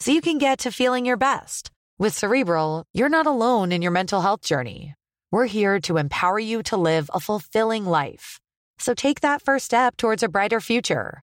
so you can get to feeling your best. With Cerebral, you're not alone in your mental health journey. We're here to empower you to live a fulfilling life. So take that first step towards a brighter future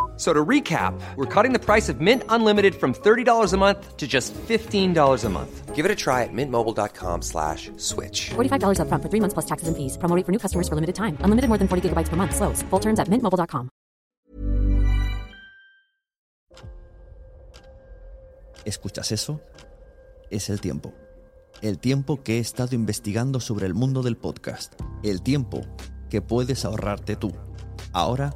So to recap, we're cutting the price of Mint Unlimited from $30 a month to just $15 a month. Give it a try at mintmobile.com slash switch. $45 up front for three months plus taxes and fees. Promo for new customers for limited time. Unlimited more than 40 gigabytes per month. Slows. Full terms at mintmobile.com. ¿Escuchas eso? Es el tiempo. El tiempo que he estado investigando sobre el mundo del podcast. El tiempo que puedes ahorrarte tú. Ahora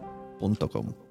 podcaster.com.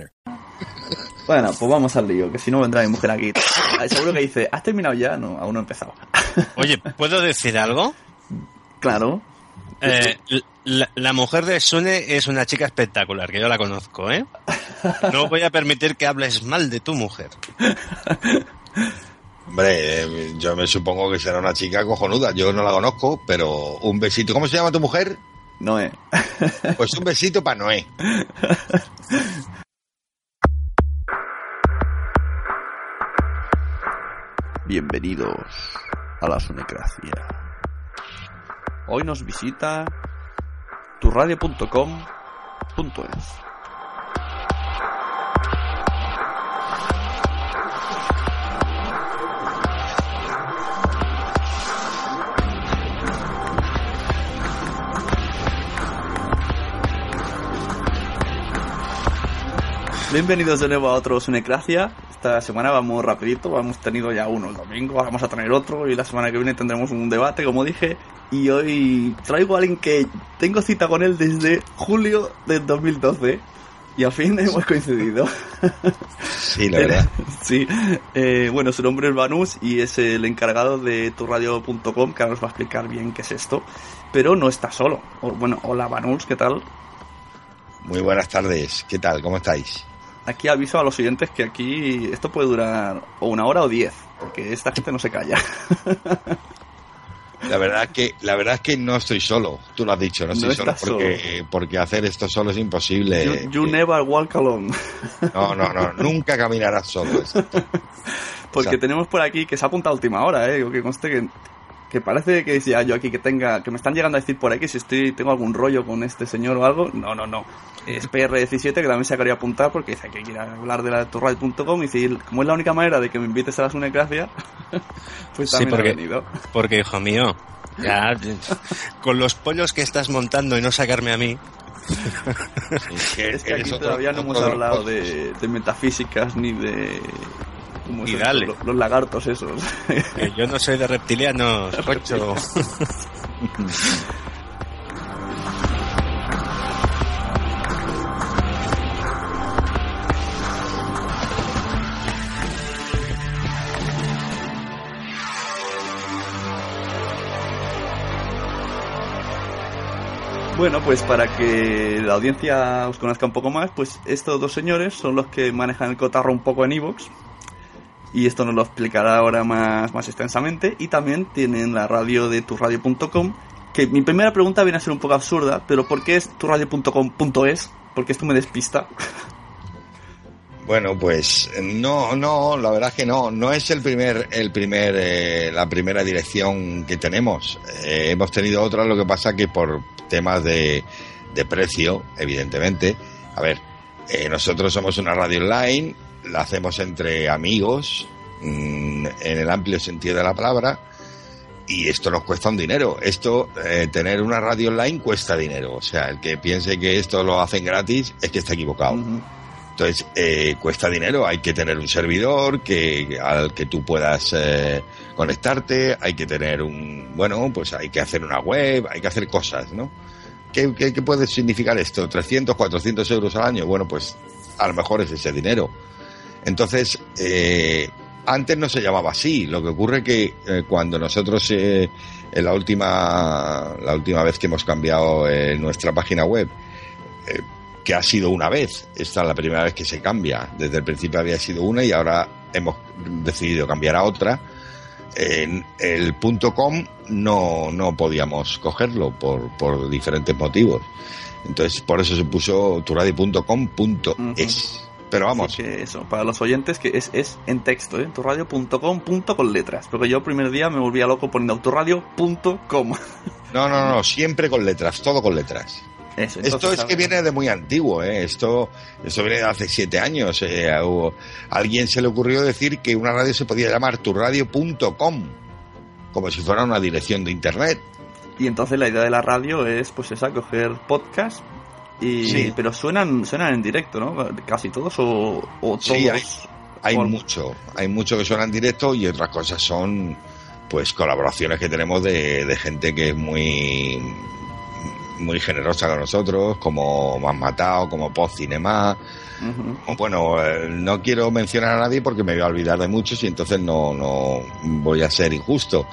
Bueno, pues vamos al lío, que si no vendrá mi mujer aquí. Seguro que dice, ¿has terminado ya? No, aún no he empezado. Oye, ¿puedo decir algo? Claro. Eh, la, la mujer de Sune es una chica espectacular, que yo la conozco, ¿eh? No voy a permitir que hables mal de tu mujer. Hombre, eh, yo me supongo que será una chica cojonuda. Yo no la conozco, pero un besito. ¿Cómo se llama tu mujer? Noé. Pues un besito para Noé. Bienvenidos a la Sonecracia. Hoy nos visita turradio.com.es. Bienvenidos de nuevo a otro Sunecracia. Esta semana vamos rapidito, hemos tenido ya uno el domingo, ahora vamos a tener otro y la semana que viene tendremos un debate, como dije. Y hoy traigo a alguien que tengo cita con él desde julio del 2012 y al fin hemos coincidido. Sí, la verdad. sí, eh, bueno, su nombre es Banús y es el encargado de turradio.com que ahora nos va a explicar bien qué es esto. Pero no está solo. O- Bueno, hola Banús, ¿qué tal? Muy buenas tardes. ¿Qué tal? ¿Cómo estáis? Aquí aviso a los siguientes que aquí esto puede durar o una hora o diez, porque esta gente no se calla. La verdad es que la verdad es que no estoy solo. Tú lo has dicho, no estoy No solo porque porque hacer esto solo es imposible. You, you never walk alone. No, no, no, nunca caminarás solo. Porque O sea- tenemos por aquí que se ha apuntado a última hora, eh, que conste que, que parece que decía yo aquí que tenga, que me están llegando a decir por ahí que si estoy, tengo algún rollo con este señor o algo. No, no, no. Es PR17 que también se quería apuntar porque dice que hay que ir a hablar de la torradio.com y decir, como es la única manera de que me invites a la Sunecracia, pues Sí, también ha porque, venido. porque, hijo mío, ya, con los pollos que estás montando y no sacarme a mí. Es que aquí todavía no hemos hablado de, de metafísicas ni de... ¿cómo Ni es dale. Los, los lagartos esos. que yo no soy de reptilianos, cocho. Bueno, pues para que la audiencia os conozca un poco más, pues estos dos señores son los que manejan el cotarro un poco en Evox. Y esto nos lo explicará ahora más, más extensamente. Y también tienen la radio de turradio.com. Que mi primera pregunta viene a ser un poco absurda, pero ¿por qué es turradio.com.es? Porque esto me despista. Bueno, pues no, no, la verdad es que no, no es el primer, el primer, eh, la primera dirección que tenemos. Eh, hemos tenido otra, lo que pasa que por temas de, de precio, evidentemente. A ver, eh, nosotros somos una radio online, la hacemos entre amigos, mm, en el amplio sentido de la palabra, y esto nos cuesta un dinero. Esto, eh, tener una radio online cuesta dinero. O sea, el que piense que esto lo hacen gratis es que está equivocado. Entonces, eh, cuesta dinero, hay que tener un servidor que, al que tú puedas eh, conectarte, hay que tener un, bueno, pues hay que hacer una web, hay que hacer cosas, ¿no? ¿Qué, qué, qué puede significar esto? ¿300, 400 euros al año? Bueno, pues a lo mejor es ese dinero. Entonces, eh, antes no se llamaba así. Lo que ocurre que eh, cuando nosotros eh, en la última la última vez que hemos cambiado eh, nuestra página web, eh, que ha sido una vez, esta es la primera vez que se cambia. Desde el principio había sido una y ahora hemos decidido cambiar a otra. En el punto .com no, no podíamos cogerlo por, por diferentes motivos. Entonces, por eso se puso turadio.com.es. Pero vamos. Así que eso, para los oyentes, que es, es en texto, ¿eh? turradio.com, punto con letras. Porque yo el primer día me volvía loco poniendo turradio.com. No, no, no, siempre con letras, todo con letras. Eso, Esto es que viene de muy antiguo, ¿eh? Esto, esto viene de hace siete años. eh, a alguien se le ocurrió decir que una radio se podía llamar turradio.com, como si fuera una dirección de internet. Y entonces la idea de la radio es, pues esa, coger podcast. Y, Sí. Pero suenan, suenan en directo, ¿no? Casi todos o, o todos. Sí, hay, hay o- mucho, hay mucho que suena en directo y otras cosas son pues colaboraciones que tenemos de, de gente que es muy muy generosa con nosotros, como han matado, como Post Cinema. Ujú. Bueno, eh, no quiero mencionar a nadie porque me voy a olvidar de muchos y entonces no, no voy a ser injusto.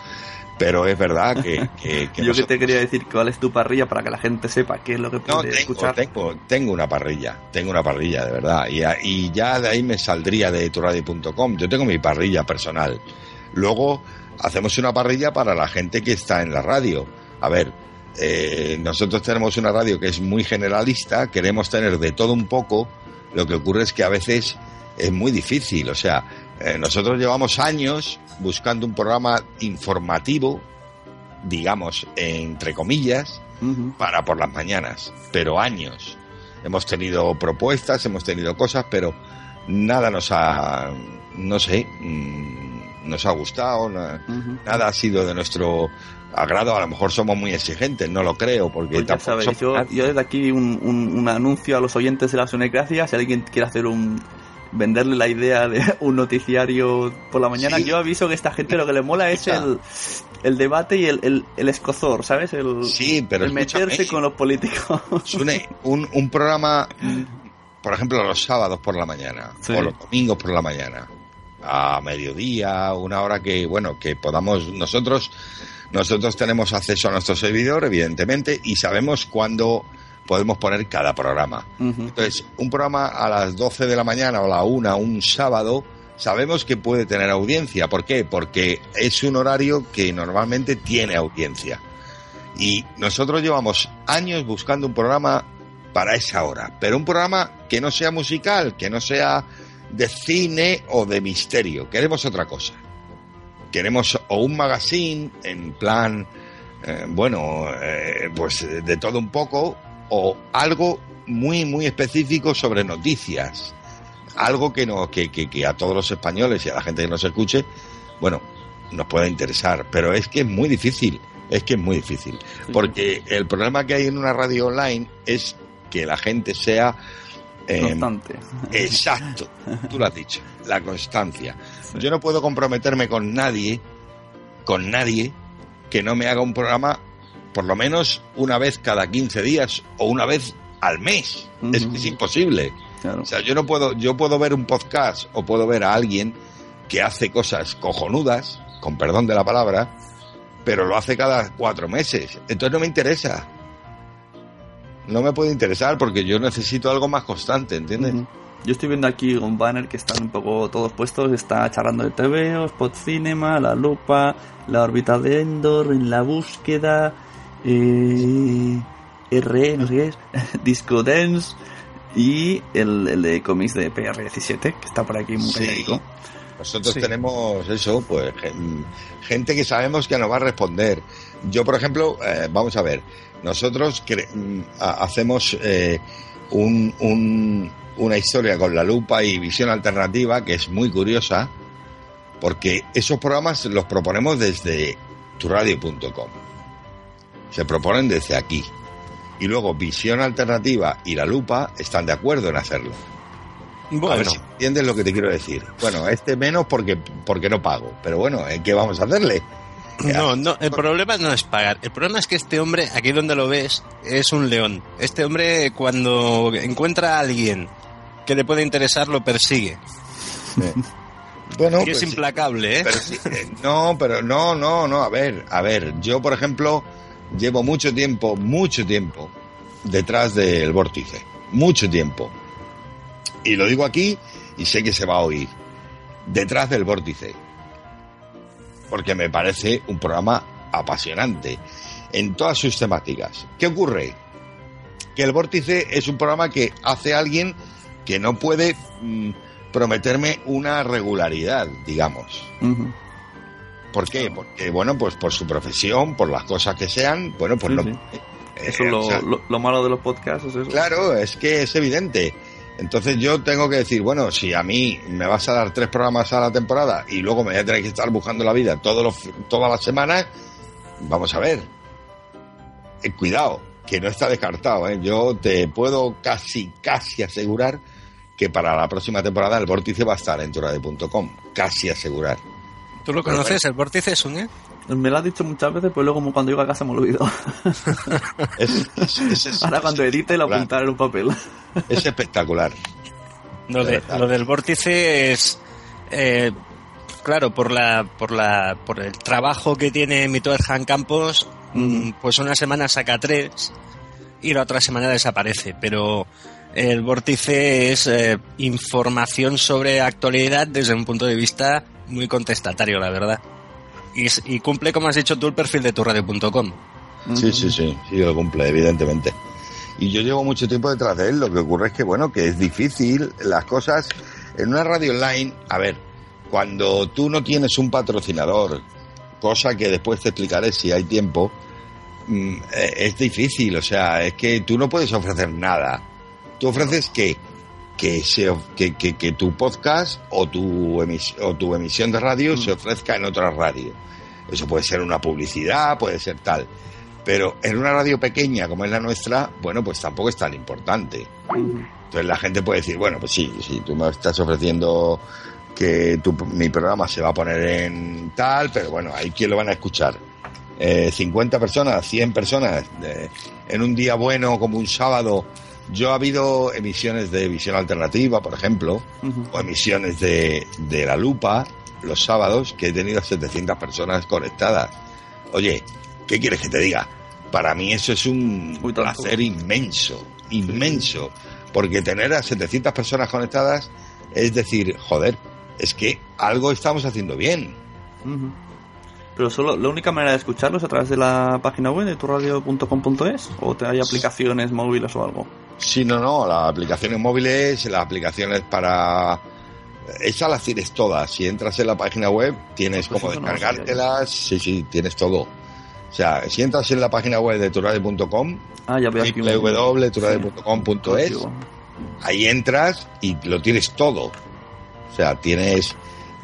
Pero es verdad que, que, que Yo que te quería decir cuál es tu parrilla para que la gente sepa qué es lo que no, puede tengo, escuchar. tengo, tengo una parrilla, tengo una parrilla, de verdad. Y, y ya de ahí me saldría de turadio.com. Yo tengo mi parrilla personal. Luego hacemos una parrilla para la gente que está en la radio. A ver, eh, nosotros tenemos una radio que es muy generalista, queremos tener de todo un poco. Lo que ocurre es que a veces es muy difícil. O sea, eh, nosotros llevamos años buscando un programa informativo, digamos, entre comillas, para por las mañanas, pero años. Hemos tenido propuestas, hemos tenido cosas, pero nada nos ha, no sé, mm, nos ha gustado, na- nada ha sido de nuestro agrado. A lo mejor somos muy exigentes, no lo creo, porque Pues ya sabéis, somos yo, yo desde aquí un, un- un anuncio a los oyentes de la Sonecracia, si alguien quiere hacer un venderle la idea de un noticiario por la mañana, Sí. yo aviso que esta gente lo que le mola es el, el debate y el, el, el escozor, ¿sabes? El, Sí, pero el meterse con los políticos. Sune, un, un programa, por ejemplo, los sábados por la mañana Sí. o los domingos por la mañana, a mediodía, una hora que, bueno, que podamos nosotros, nosotros tenemos acceso a nuestro servidor, evidentemente, y sabemos cuándo podemos poner cada programa. Entonces, un programa a las 12 de la mañana o a la 1, un sábado, sabemos que puede tener audiencia. ¿Por qué? Porque es un horario que normalmente tiene audiencia. Y nosotros llevamos años buscando un programa para esa hora, pero un programa que no sea musical, que no sea de cine o de misterio. Queremos otra cosa. Queremos o un magazine en plan, eh, bueno, eh, pues de todo un poco, o algo muy, muy específico sobre noticias. Algo que, no, que, que, que a todos los españoles y a la gente que nos escuche, bueno, nos pueda interesar. Pero es que es muy difícil. Es que es muy difícil. Porque el problema que hay en una radio online es que la gente sea eh, Constante. Exacto, tú lo has dicho, la constancia. Yo no puedo comprometerme con nadie, con nadie, que no me haga un programa por lo menos una vez cada 15 días o una vez al mes. es, es, imposible. Claro. O sea, yo no puedo, yo puedo ver un podcast o puedo ver a alguien que hace cosas cojonudas, con perdón de la palabra, pero lo hace cada cuatro meses. Entonces no me interesa no me puede interesar porque yo necesito algo más constante, ¿entiendes? Uh -huh. Yo estoy viendo aquí un banner que están un poco todos puestos, está charlando de TV, Spot Cinema, La Lupa, La órbita de Endor, En la búsqueda, eh, R, no sé qué es, Disco Dance y el, el de cómics de PR17, que está por aquí muy sí. Nosotros sí. tenemos eso, pues gente que sabemos que nos va a responder. Yo, por ejemplo, eh, vamos a ver, nosotros hacemos eh, un, un, una historia con la lupa y visión alternativa que es muy curiosa, porque esos programas los proponemos desde turadio.com. Se proponen desde aquí. Y luego Visión Alternativa y La Lupa están de acuerdo en hacerlo. Bueno. A ver si entiendes lo que te quiero decir. Bueno, este menos porque, porque no pago. Pero bueno, ¿qué vamos a hacerle? No, no, el problema no es pagar. El problema es que este hombre, aquí donde lo ves, es un león. Este hombre, cuando encuentra a alguien que le puede interesar, lo persigue. Sí. Bueno, y es pues, implacable, ¿eh? Pero sí, eh, no, pero no, no, no. A ver, a ver. Yo, por ejemplo, llevo mucho tiempo, mucho tiempo detrás del vórtice. Mucho tiempo. Y lo digo aquí y sé que se va a oír. Detrás del vórtice porque me parece un programa apasionante en todas sus temáticas. ¿Qué ocurre? Que el Vórtice es un programa que hace alguien que no puede mmm, prometerme una regularidad, digamos. ¿Por qué? Porque, bueno, pues por su profesión, por las cosas que sean, bueno, pues sí, no. Sí. Eh, eso es lo, o sea, lo, lo, malo de los podcasts, es eso. Claro, es que es evidente. Entonces yo tengo que decir, bueno, si a mí me vas a dar tres programas a la temporada y luego me voy a tener que estar buscando la vida todos los, todas las semanas, vamos a ver. Eh, cuidado, que no está descartado. ¿eh? Yo te puedo casi, casi asegurar que para la próxima temporada el vórtice va a estar en turade.com. Casi asegurar. ¿Tú lo conoces? ¿El vórtice es un... Me lo has dicho muchas veces, pues luego como cuando llego a casa me lo olvido. es, es, es, Ahora cuando edite lo apuntaré en un papel. Es espectacular. Lo, de, lo del vórtice es... Eh, claro, por la, por la, por el trabajo que tiene Mito Han Campos, mm. pues una semana saca tres y la otra semana desaparece, pero el vórtice es eh, información sobre actualidad desde un punto de vista muy contestatario, la verdad. Y, y, cumple, como has dicho tú, el perfil de turradio.com. Sí, sí, sí, sí, lo cumple, evidentemente. Y yo llevo mucho tiempo detrás de él, lo que ocurre es que, bueno, que es difícil, las cosas, en una radio online, a ver, cuando tú no tienes un patrocinador, cosa que después te explicaré si hay tiempo, mm, eh, es difícil, o sea, es que tú no puedes ofrecer nada. Tú ofreces que que, se, que, que, que, tu podcast o tu, emis, o tu emisión de radio mm. se ofrezca en otra radio. Eso puede ser una publicidad, puede ser tal. Pero en una radio pequeña como es la nuestra, bueno, pues tampoco es tan importante. Entonces la gente puede decir, bueno, pues sí, si tú me estás ofreciendo que tu, mi programa se va a poner en tal, pero bueno, ahí quién lo van a escuchar. Eh, 50 personas, 100 personas, eh, en un día bueno como un sábado, yo ha habido emisiones de visión alternativa, por ejemplo, uh -huh. o emisiones de, de, La Lupa los sábados que he tenido 700 personas conectadas. Oye, ¿qué quieres que te diga? Para mí eso es un placer inmenso, inmenso, porque tener a 700 personas conectadas es decir, joder, es que algo estamos haciendo bien. Pero solo la única manera de escucharlos es a través de la página web de turradio.com.es o te hay aplicaciones móviles o algo. Sí, no, no, las aplicaciones móviles, las aplicaciones para... Esas las tienes todas. Si entras en la página web, tienes Pues como no descargártelas. Sí, sí, tienes todo. O sea, si entras en la página web de turradio.com, Ah, Sí, ahí entras y lo tienes todo. O sea, tienes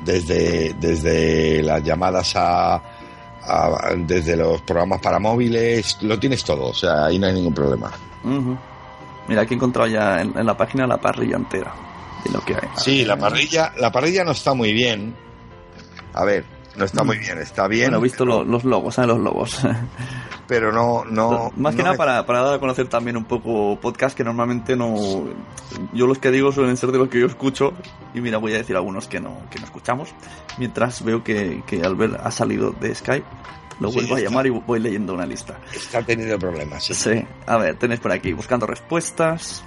desde, desde las llamadas a, a- desde los programas para móviles, lo tienes todo. O sea, ahí no hay ningún problema. Mira, aquí he encontrado ya en, en la página la parrilla entera de lo que hay. Sí, la parrilla, la parrilla no está muy bien. A ver, no está muy bien, está bien. Bueno, he visto lo- los logos, ¿sabes? Los logos. pero no, no. Más que no nada me- para, para dar a conocer también un poco podcast que normalmente no. Yo los que digo suelen ser de los que yo escucho. Y mira, voy a decir algunos que no, que no escuchamos. Mientras veo que, que Albert ha salido de Skype. Lo Sí, vuelvo a llamar y voy leyendo una lista. Está teniendo problemas, sí. Sí, a ver, tenéis por aquí buscando respuestas,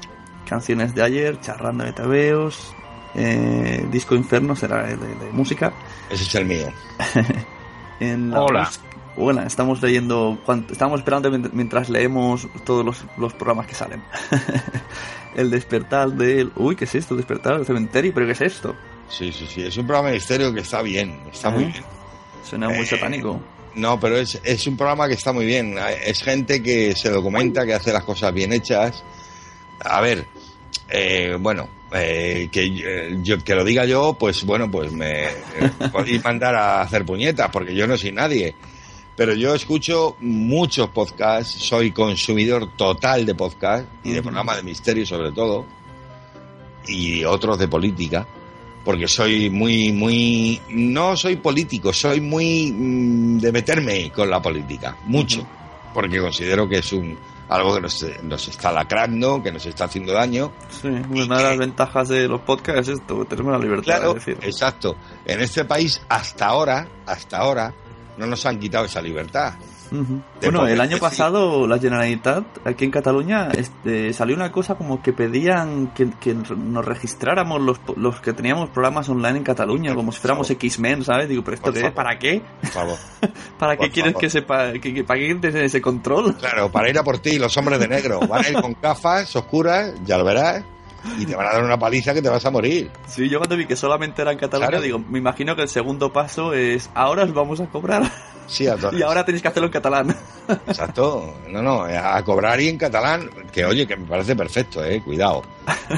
canciones de ayer, charrando de tebeos, eh, Disco Inferno será el de, de música. Ese es el mío. En la Hola. Hola, estamos leyendo, estamos esperando mient- mientras leemos todos los, los programas que salen. el despertar del... Uy, ¿qué es esto? Despertar del cementerio, ¿pero qué es esto? Sí, sí, sí. Es un programa de misterio que está bien. Está muy Ah. bien. Suena muy Eh, satánico. No, pero es, es un programa que está muy bien. Es gente que se documenta, que hace las cosas bien hechas. A ver, eh, bueno, eh, que eh, yo que lo diga yo, pues bueno, pues me podéis mandar a hacer puñetas, porque yo no soy nadie. Pero yo escucho muchos podcasts, soy consumidor total de podcasts y de programas de misterio sobre todo, y otros de política, porque soy muy, muy, no soy político, soy muy mm, de meterme con la política, mucho, porque considero que es un algo que nos, nos está lacrando, que nos está haciendo daño. Sí, una de las ventajas de los podcasts es esto, tenemos la libertad Claro, de decir. exacto. En este país, hasta ahora, hasta ahora, no nos han quitado esa libertad. De Bueno, el año pasado la Generalitat aquí en Cataluña este, salió una cosa como que pedían que, que nos registráramos los, los que teníamos programas online en Cataluña, como si fuéramos X-Men, ¿sabes? Digo, pero esto qué. ¿Para qué? Por favor. ¿Para qué quieres que sepa? Que, que- ¿Para qué tener ese control? Claro, para ir a por ti, los hombres de negro. Van a ir con gafas oscuras, ya lo verás, y te van a dar una paliza que te vas a morir. Sí, yo cuando vi que solamente era en Cataluña, Claro. digo, me imagino que el segundo paso es, ahora os vamos a cobrar. Sí, a todos. y ahora tenéis que hacerlo en catalán. Exacto. No, no, a cobrar y en catalán, que oye, que me parece perfecto, eh, cuidado.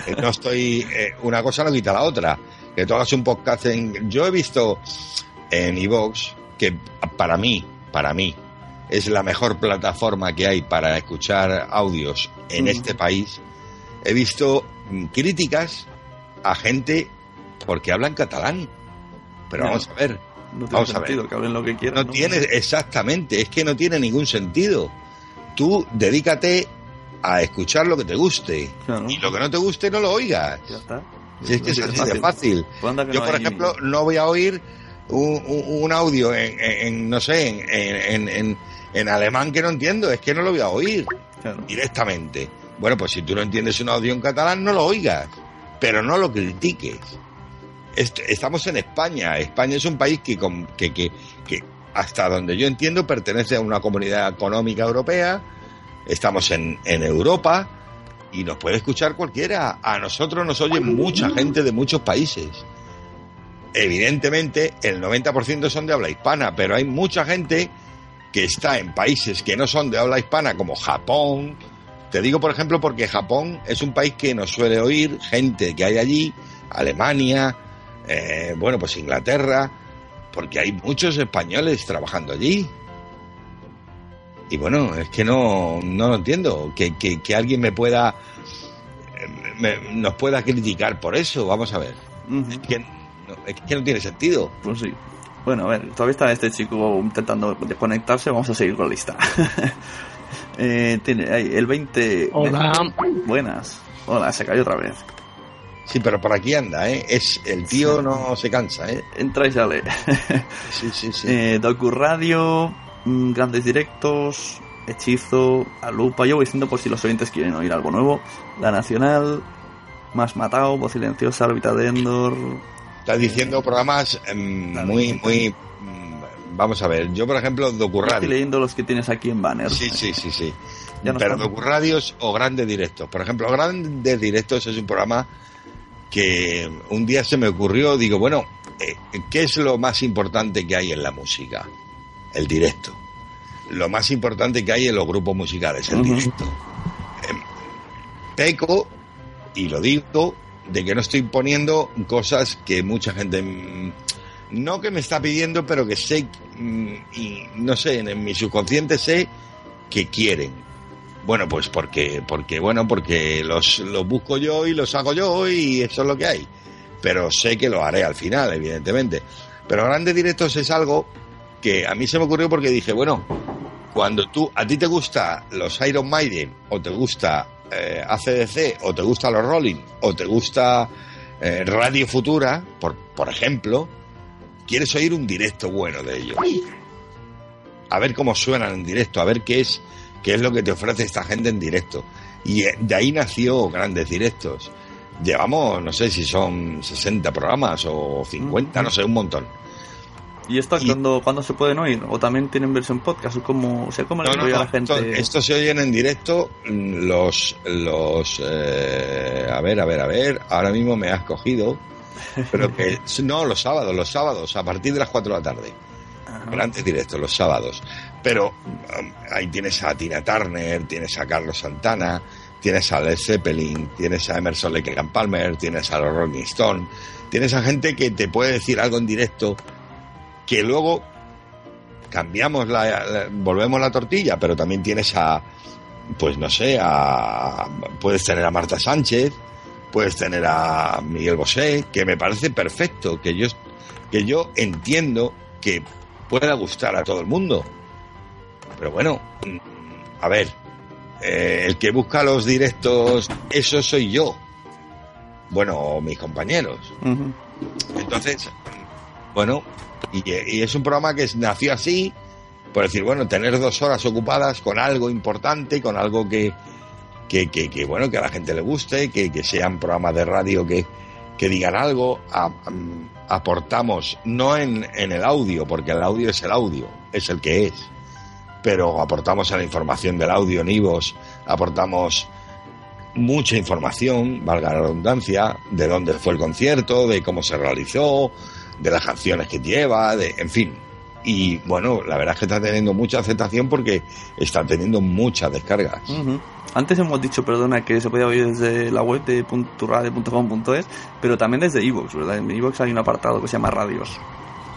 Eh, No estoy, eh, una cosa no quita la otra. Que tú hagas un podcast en, yo he visto en iVoox que para mí, para mí, es la mejor plataforma que hay para escuchar audios en este país. He visto críticas a gente porque hablan catalán. Pero No. vamos a ver, No tiene Vamos a ver. sentido que hablen lo que quieran. no tiene, exactamente, es que no tiene ningún sentido. Tú dedícate a escuchar lo que te guste Claro. y lo que no te guste no lo oigas. Ya está. Si es que es así de fácil. Pues Yo, por ejemplo, no voy a oír un, un- audio en, en- no sé, en, en- en- en alemán que no entiendo, es que no lo voy a oír Claro. directamente. Bueno, pues si tú no entiendes un audio en catalán, no lo oigas, pero no lo critiques. Est- Estamos en España. España es un país que, que, hasta donde yo entiendo, pertenece a una comunidad económica europea. Estamos en Europa y nos puede escuchar cualquiera. A nosotros nos oye mucha gente de muchos países. Evidentemente, el 90% son de habla hispana, pero hay mucha gente que está en países que no son de habla hispana, como Japón. Te digo, por ejemplo, porque Japón es un país que nos suele oír gente que hay allí, Alemania, eh, bueno, pues Inglaterra, porque hay muchos españoles trabajando allí. Y bueno, es que no, no lo entiendo, que, que, que alguien me pueda, eh, me- nos pueda criticar por eso, vamos a ver. Es que, es que no tiene sentido. Pues sí. Bueno, a ver, todavía está este chico intentando desconectarse, vamos a seguir con la lista. Eh, tiene ahí el 20... Hola. Buenas. Hola, se cayó otra vez. Sí, pero por aquí anda, ¿eh? Es, el tío no se cansa, ¿eh? Entra y sale. Sí, sí, sí. Eh, Docu Radio, mm, grandes directos, Hechizo, Alupa. Yo voy diciendo por si los oyentes quieren oír algo nuevo. La Nacional, Más Matado, Voz Silenciosa, Órbita de Endor. Estás diciendo programas em, muy, muy. Vamos a ver, yo por ejemplo, Estoy Docurradio. leyendo los que tienes aquí en banner. Sí, sí, sí, sí. Pero estamos- Docurradios o Grandes Directos. Por ejemplo, Grandes Directos es un programa que un día se me ocurrió, digo, bueno, eh, ¿qué es lo más importante que hay en la música? El directo. Lo más importante que hay en los grupos musicales, el directo. Em, peco, y lo digo, de que no estoy poniendo cosas que mucha gente no que me está pidiendo, pero que sé mm, y no sé, en, mi subconsciente sé que quieren. Bueno, pues porque, porque bueno, porque los, los busco yo y los hago yo y eso es lo que hay. Pero sé que lo haré al final, evidentemente. Pero grandes directos es algo que a mí se me ocurrió porque dije, bueno, cuando tú, a ti te gusta los Iron Maiden, o te gusta eh, ACDC, o te gusta los Rolling, o te gusta eh, Radio Futura, por, por ejemplo, quieres oír un directo bueno de ellos. A ver cómo suenan en directo, a ver qué es, qué es lo que te ofrece esta gente en directo. Y eh, de ahí nació grandes directos. Llevamos, no sé si son 60 programas o 50, no sé, un montón. ¿Y esto cuando, cuando se pueden oír? ¿O también tienen versión podcast? ¿O cómo, o sea, ¿cómo le No, no, oye a no, la gente? Esto, esto se oyen en directo mm, los los eh, a ver a ver a ver ahora mismo me has cogido pero que no los sábados los sábados a partir de las 4 de la tarde. Grandes directos los sábados. Pero um, ahí tienes a Tina Turner tienes a Carlos Santana tienes a Led Zeppelin tienes a Emerson Lake and Palmer tienes a los Rolling Stone tienes a gente que te puede decir algo en directo que luego cambiamos la, la- volvemos la tortilla, pero también tienes a, pues no sé, a, puedes tener a Marta Sánchez, puedes tener a Miguel Bosé, que me parece perfecto, que yo, que yo entiendo que pueda gustar a todo el mundo. Pero bueno, mm, a ver, eh, el que busca los directos, eso soy yo. Bueno, mis compañeros. Entonces, bueno, y, y es un programa que nació así, por decir, bueno, tener dos horas ocupadas con algo importante, con algo que, que, que, bueno, que a la gente le guste, que, sean programas de radio que, digan algo, am- aportamos, no en, en el audio, porque el audio es el audio, es el que es, pero aportamos a la información del audio en IVOS, aportamos mucha información, valga la redundancia, de dónde fue el concierto, de cómo se realizó, de las canciones que lleva, de, en fin. Y bueno, la verdad es que está teniendo mucha aceptación porque está teniendo muchas descargas. Ujú. Antes hemos dicho, perdona, que se podía oír desde la web de punturradio.com.es, pero también desde iVoox, ¿verdad? En iVoox hay un apartado que se llama Radios.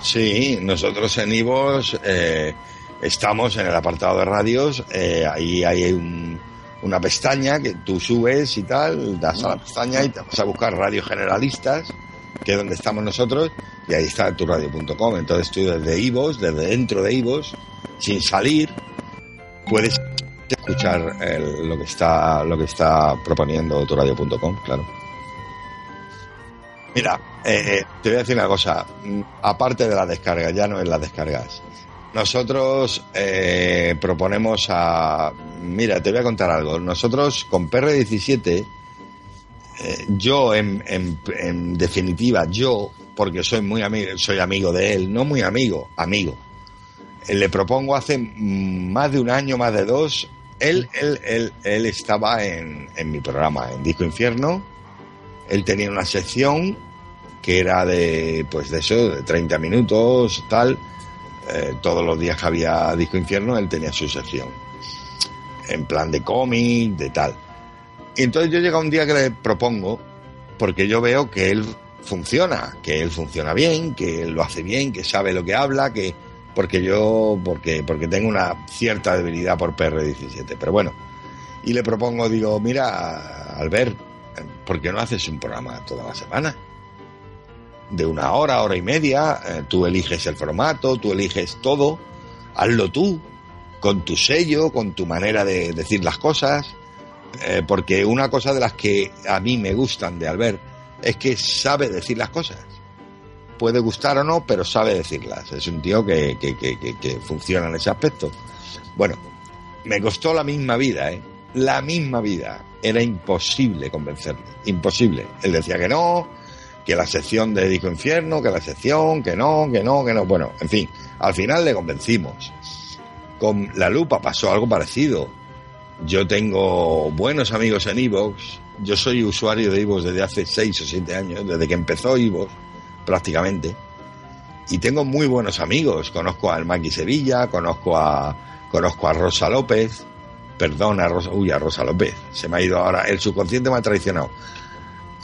Sí, nosotros en Ivos eh, estamos en el apartado de radios, eh, ahí hay un- una pestaña que tú subes y tal, das a la pestaña y te vas a buscar radios generalistas, que es donde estamos nosotros, y ahí está turradio.com. Entonces tú desde Ivos, desde dentro de Ivos, sin salir, puedes escuchar el- lo que está lo que está proponiendo turradio.com, claro. Mira, eh, te voy a decir una cosa, aparte de las descargas, ya no es las descargas. Nosotros eh, proponemos a... Mira, te voy a contar algo. Nosotros con PR17, eh, yo en, en- definitiva, yo, porque soy muy amigo, soy amigo de él, no muy amigo, amigo. Eh, le propongo hace más de un año, más de dos, él, él, él, él estaba en, en mi programa, en Disco Infierno, él tenía una sección que era de, pues de eso, de 30 minutos, tal. Eh, todos los días que había Disco Infierno, él tenía su sección. En plan de cómic, de tal. Y entonces yo llega un día que le propongo, porque yo veo que él funciona, que él funciona bien, que él lo hace bien, que sabe lo que habla, que porque yo, porque, porque tengo una cierta debilidad por PR17. Pero bueno, y le propongo, digo, mira, Albert, ¿por qué no haces un programa toda la semana? De una hora, hora y media, eh, tú eliges el formato, tú eliges todo, hazlo tú, con tu sello, con tu manera de decir las cosas, eh, porque una cosa de las que a mí me gustan de Albert es que sabe decir las cosas. Puede gustar o no, pero sabe decirlas. Es un tío que, que, que, funciona en ese aspecto. Bueno, me costó la misma vida, ¿eh? La misma vida. Era imposible convencerle. Imposible. Él decía que no, que la sección de Disco Infierno, que la sección, que no, que no, que no. Bueno, en fin, al final le convencimos. Con la lupa pasó algo parecido. Yo tengo buenos amigos en Evox. Yo soy usuario de Evox desde hace 6 o 7 años, desde que empezó Evox, prácticamente. Y tengo muy buenos amigos. Conozco a Maki Sevilla, conozco a, conozco a Rosa López. Perdón, a Rosa, uy, a Rosa López. Se me ha ido ahora. El subconsciente me ha traicionado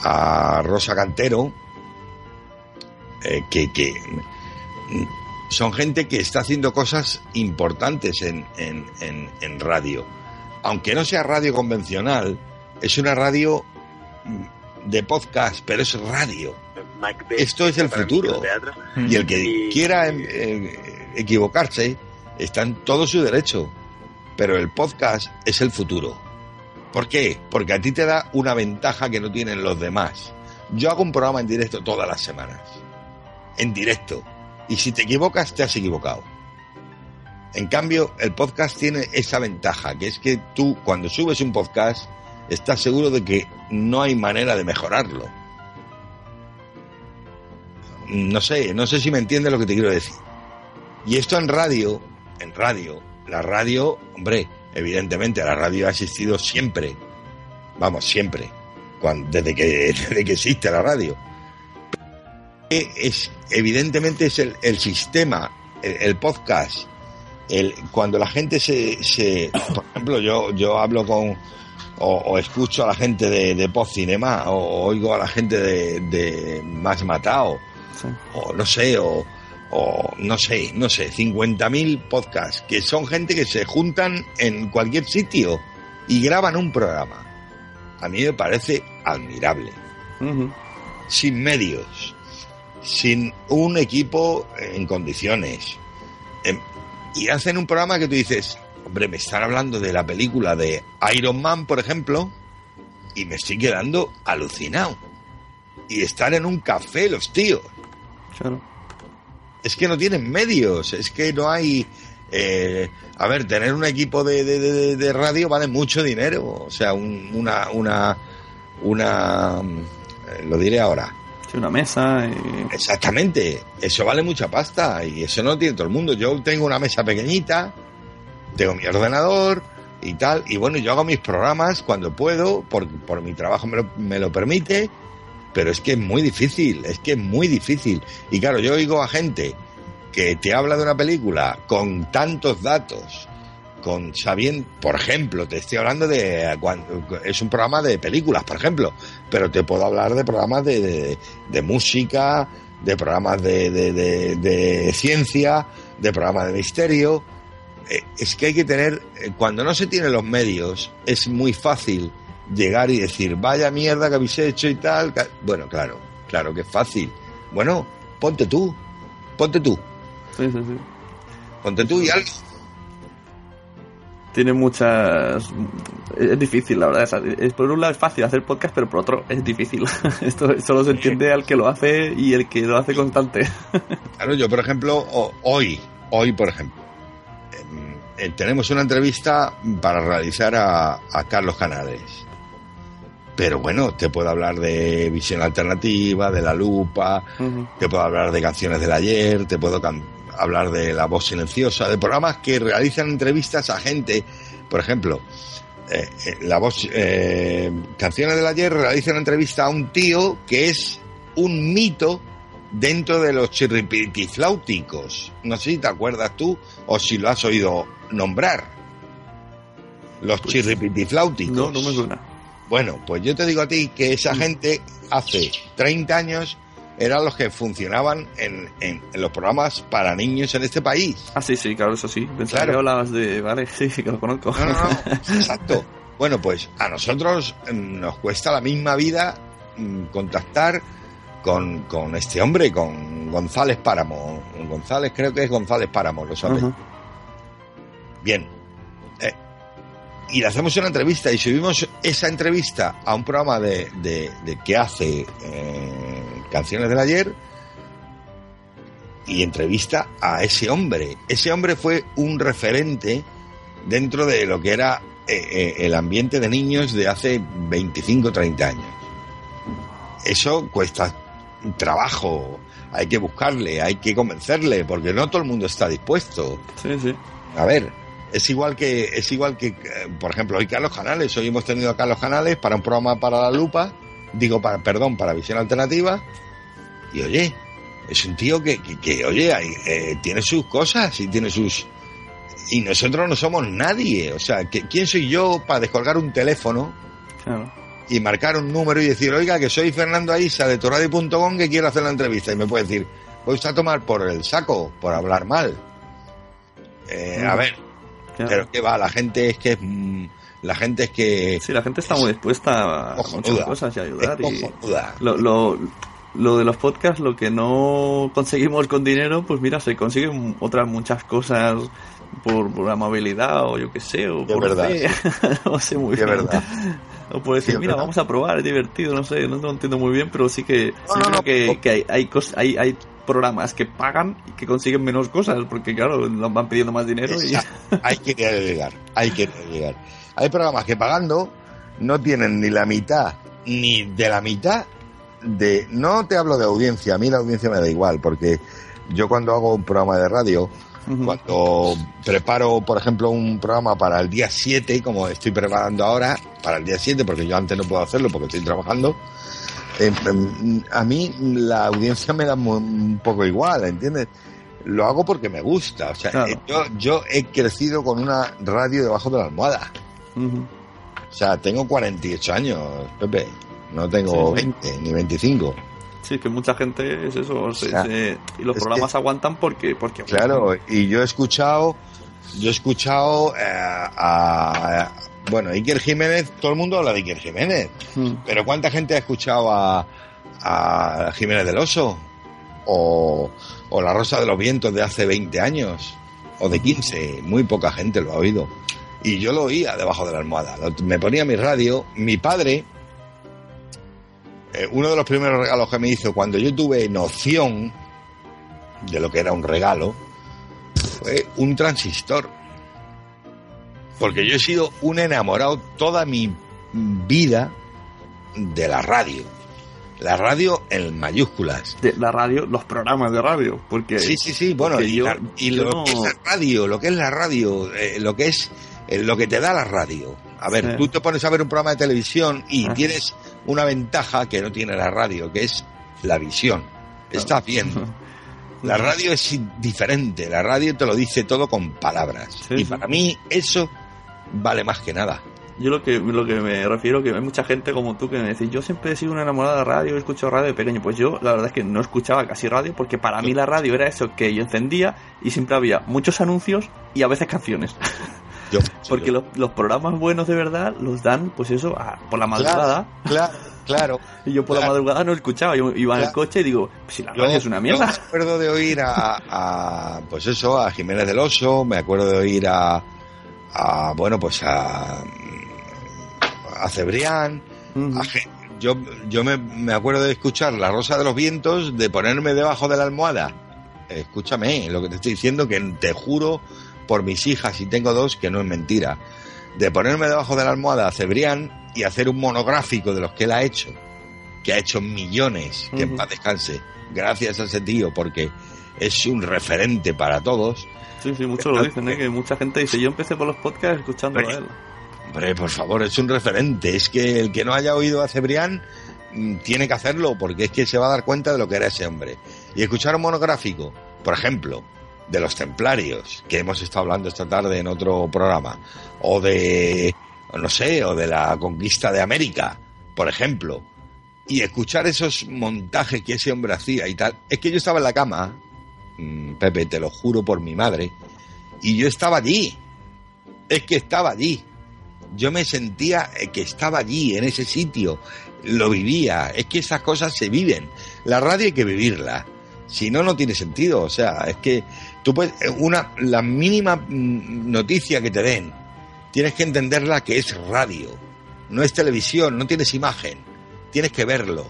a Rosa Cantero, eh, que, que, son gente que está haciendo cosas importantes en, en, en, radio. Aunque no sea radio convencional, es una radio de podcast, pero es radio. Esto es el futuro. Y el que quiera eh, equivocarse está en todo su derecho. Pero el podcast es el futuro. ¿Por qué? Porque a ti te da una ventaja que no tienen los demás. Yo hago un programa en directo todas las semanas. En directo. Y si te equivocas, te has equivocado. En cambio, el podcast tiene esa ventaja, que es que tú, cuando subes un podcast, estás seguro de que no hay manera de mejorarlo. No sé, no sé si me entiendes lo que te quiero decir. Y esto en radio, en radio, la radio, hombre, evidentemente la radio ha existido siempre, vamos, siempre, desde, que, desde que existe la radio. Es, evidentemente es el, el sistema, el, podcast, el, cuando la gente se, se, por ejemplo, yo, yo hablo con, o, escucho a la gente de, de Cinema, o, o, oigo a la gente de, de Más Matado, sí. o no sé, o, o no sé, no sé, 50.000 podcasts, que son gente que se juntan en cualquier sitio y graban un programa. A mí me parece admirable. Uh -huh. Sin medios, sin un equipo en condiciones. Y hacen un programa que tú dices, hombre, me están hablando de la película de Iron Man, por ejemplo, y me estoy quedando alucinado. Y están en un café los tíos. Claro es que no tienen medios, es que no hay... Eh, a ver, tener un equipo de, de, de, de, radio vale mucho dinero, o sea, un, una... una, una eh, lo diré ahora. Sí, una mesa. Y... Exactamente, eso vale mucha pasta y eso no tiene todo el mundo. Yo tengo una mesa pequeñita, tengo mi ordenador y tal, y bueno, yo hago mis programas cuando puedo, por, por mi trabajo me lo, me lo permite, pero es que es muy difícil, es que es muy difícil. Y claro, yo oigo a gente que te habla de una película con tantos datos, con sabiendo, por ejemplo, te estoy hablando de, es un programa de películas, por ejemplo, pero te puedo hablar de programas de, de, de música, de programas de, de, ciencia, de programas de misterio. Es que hay que tener, cuando no se tienen los medios, es muy fácil llegar y decir, vaya mierda que habéis hecho y tal. Bueno, claro, claro que es fácil. Bueno, ponte tú, ponte tú. Sí, sí, sí. Ponte tú y algo. Tiene muchas. Es difícil, la verdad. Es, por un lado es fácil hacer podcast, pero por otro es difícil. Esto solo se entiende al que lo hace y el que lo hace constante. Claro, yo, por ejemplo, hoy, hoy, por ejemplo, eh, tenemos una entrevista para realizar a, a Carlos Canales pero bueno, te puedo hablar de visión alternativa, de la lupa, uh -huh. te puedo hablar de canciones del ayer, te puedo hablar de la voz silenciosa, de programas que realizan entrevistas a gente, por ejemplo, eh, la voz, eh, canciones del ayer realiza una entrevista a un tío que es un mito dentro de los chirripitifláuticos. No sé si te acuerdas tú o si lo has oído nombrar. Los pues, chirripitifláuticos. No, no me suena. Bueno, pues yo te digo a ti que esa gente hace 30 años eran los que funcionaban en, en, en, los programas para niños en este país. Ah, sí, sí, claro, eso sí. Pensaba claro. que hablabas de... Vale, sí, sí, que lo conozco. No, no, no, exacto. Bueno, pues a nosotros nos cuesta la misma vida contactar con, con este hombre, con González Páramo. González, creo que es González Páramo, lo sabes. Uh -huh. Bien, y le hacemos una entrevista y subimos esa entrevista a un programa de, de, de que hace eh, Canciones del Ayer y entrevista a ese hombre. Ese hombre fue un referente dentro de lo que era eh, eh, el ambiente de niños de hace 25, 30 años. Eso cuesta trabajo, hay que buscarle, hay que convencerle, porque no todo el mundo está dispuesto. Sí, sí. A ver, es igual que, es igual que, eh, por ejemplo, hoy Carlos Canales, hoy hemos tenido a Carlos Canales para un programa para la lupa, digo, para, perdón, para visión alternativa, y oye, es un tío que, que, que, oye, eh, tiene sus cosas y tiene sus... Y nosotros no somos nadie, o sea, que, ¿quién soy yo para descolgar un teléfono Claro. y marcar un número y decir, oiga, que soy Fernando Aisa de torradio.com que quiero hacer la entrevista? Y me puede decir, voy usted a tomar por el saco, por hablar mal. Eh, a ver, Claro. pero que va, la gente es que es, mm, la gente es que Sí, la gente está muy dispuesta a muchas cosas y ayudar. Y lo, lo, lo de los podcasts, lo que no conseguimos con dinero, pues mira, se consiguen otras muchas cosas por, por amabilidad o yo qué sé, o por verdad, fe. no sé muy bien. verdad. O por decir, Sí, mira, verdad. vamos a probar, es divertido, no sé, no lo entiendo muy bien, pero sí que, No, sí no, creo no, que, que hay, hay, cos- hay, hay programas que pagan y que consiguen menos cosas, porque claro, nos van pidiendo más dinero y... Hay que llegar, hay que llegar. Hay programas que pagando no tienen ni la mitad, ni de la mitad de... No te hablo de audiencia, a mí la audiencia me da igual, porque yo cuando hago un programa de radio, Cuando preparo, por ejemplo, un programa para el día 7, como estoy preparando ahora, para el día 7, porque yo antes no puedo hacerlo porque estoy trabajando, eh, em, a mí la audiencia me da un poco igual, ¿entiendes? Lo hago porque me gusta. O sea, Claro. eh, yo, yo he crecido con una radio debajo de la almohada. O sea, tengo 48 años, Pepe. No tengo Sí. 20 ni 25. Sí, que mucha gente es eso. se- sea, se- y los programas que- aguantan porque. porque Claro, y yo he escuchado, yo he escuchado eh, a, a- bueno, Iker Jiménez, todo el mundo habla de Iker Jiménez, Mm. pero ¿cuánta gente ha escuchado a, a Jiménez del Oso? O, o La Rosa de los Vientos de hace 20 años, o de 15, muy poca gente lo ha oído. Y yo lo oía debajo de la almohada, me ponía mi radio, mi padre, eh, uno de los primeros regalos que me hizo cuando yo tuve noción de lo que era un regalo, fue un transistor. Porque yo he sido un enamorado toda mi vida de la radio. La radio en mayúsculas. De la radio, los programas de radio. Porque. Sí, sí, sí, bueno, y, yo- la- y yo lo no- que es la radio, lo que es la radio, eh, lo que es eh, lo que te da la radio. A ver, Sí. tú te pones a ver un programa de televisión y tienes una ventaja que no tiene la radio, que es la visión. Estás viendo. La radio es diferente, la radio te lo dice todo con palabras. Sí, y sí. para mí eso vale más que nada. Yo lo que, lo que me refiero que hay mucha gente como tú que me dice, yo siempre he sido una enamorada de radio, he escuchado radio de pequeño. Pues yo la verdad es que no escuchaba casi radio porque para mí la radio era eso que yo encendía y siempre había muchos anuncios y a veces canciones. Yo, Porque los, los programas buenos de verdad los dan, pues eso, a- por la madrugada. Claro, claro. Y yo por la Claro. madrugada no escuchaba. Yo iba en el Claro. coche y digo, si la Yo- radio es una yo mierda. me acuerdo de oír a, a, pues eso, a Jiménez del Oso, me acuerdo de oír a, a bueno, pues a, a Cebrián, a yo, yo me, me acuerdo de escuchar La Rosa de los Vientos, de ponerme debajo de la almohada. Escúchame, lo que te estoy diciendo, que te juro por mis hijas, y tengo dos, que no es mentira. De ponerme debajo de la almohada a Cebrián y hacer un monográfico de los que él ha hecho, que ha hecho millones, que en Ujú. paz descanse, gracias a ese tío, porque es un referente para todos. Sí, sí, muchos lo dicen, ¿eh? que mucha gente dice, yo empecé por los podcasts escuchando a él. Hombre, por favor, es un referente. Es que el que no haya oído a Cebrián mm, tiene que hacerlo porque es que se va a dar cuenta de lo que era ese hombre. Y escuchar un monográfico, por ejemplo, de los templarios, que hemos estado hablando esta tarde en otro programa, o de, no sé, o de la conquista de América, por ejemplo, y escuchar esos montajes que ese hombre hacía y tal. Es que yo estaba en la cama, mm, Pepe, te lo juro por mi madre, y yo estaba allí. Es que estaba allí yo me sentía eh, que estaba allí, en ese sitio, lo vivía. Es que esas cosas se viven. La radio hay que vivirla. Si no, no tiene sentido. O sea, es que tú puedes, eh, una, la mínima mm, noticia que te den, tienes que entenderla que es radio. No es televisión, no tienes imagen. Tienes que verlo.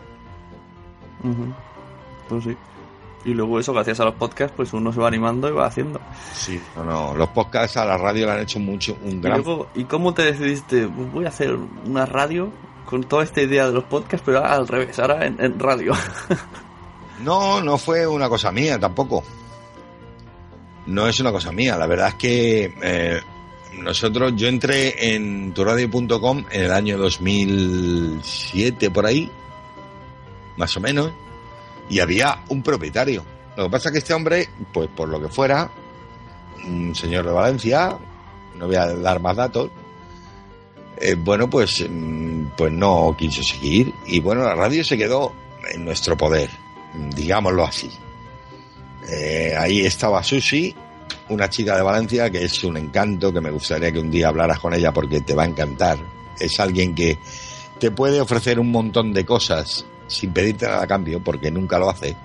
Pues sí. Y luego eso, gracias a los podcasts, pues uno se va animando y va haciendo. Sí. No, no, los podcasts a la radio le han hecho mucho, un Y, gran luego, ¿Y cómo te decidiste? Pues voy a hacer una radio con toda esta idea de los podcasts, pero al revés, ahora en, en radio. No, no fue una cosa mía tampoco. No es una cosa mía. La verdad es que eh, nosotros, yo entré en turadio.com en el año 2007, por ahí, más o menos, y había un propietario. Lo que pasa es que este hombre, pues por lo que fuera, un señor de Valencia, no voy a dar más datos, eh, bueno, pues, mm, pues no quiso seguir. Y bueno, la radio se quedó en nuestro poder, digámoslo así. Eh, ahí estaba Susi, una chica de Valencia que es un encanto, que me gustaría que un día hablaras con ella porque te va a encantar. Es alguien que te puede ofrecer un montón de cosas sin pedirte nada a cambio, porque nunca lo hace.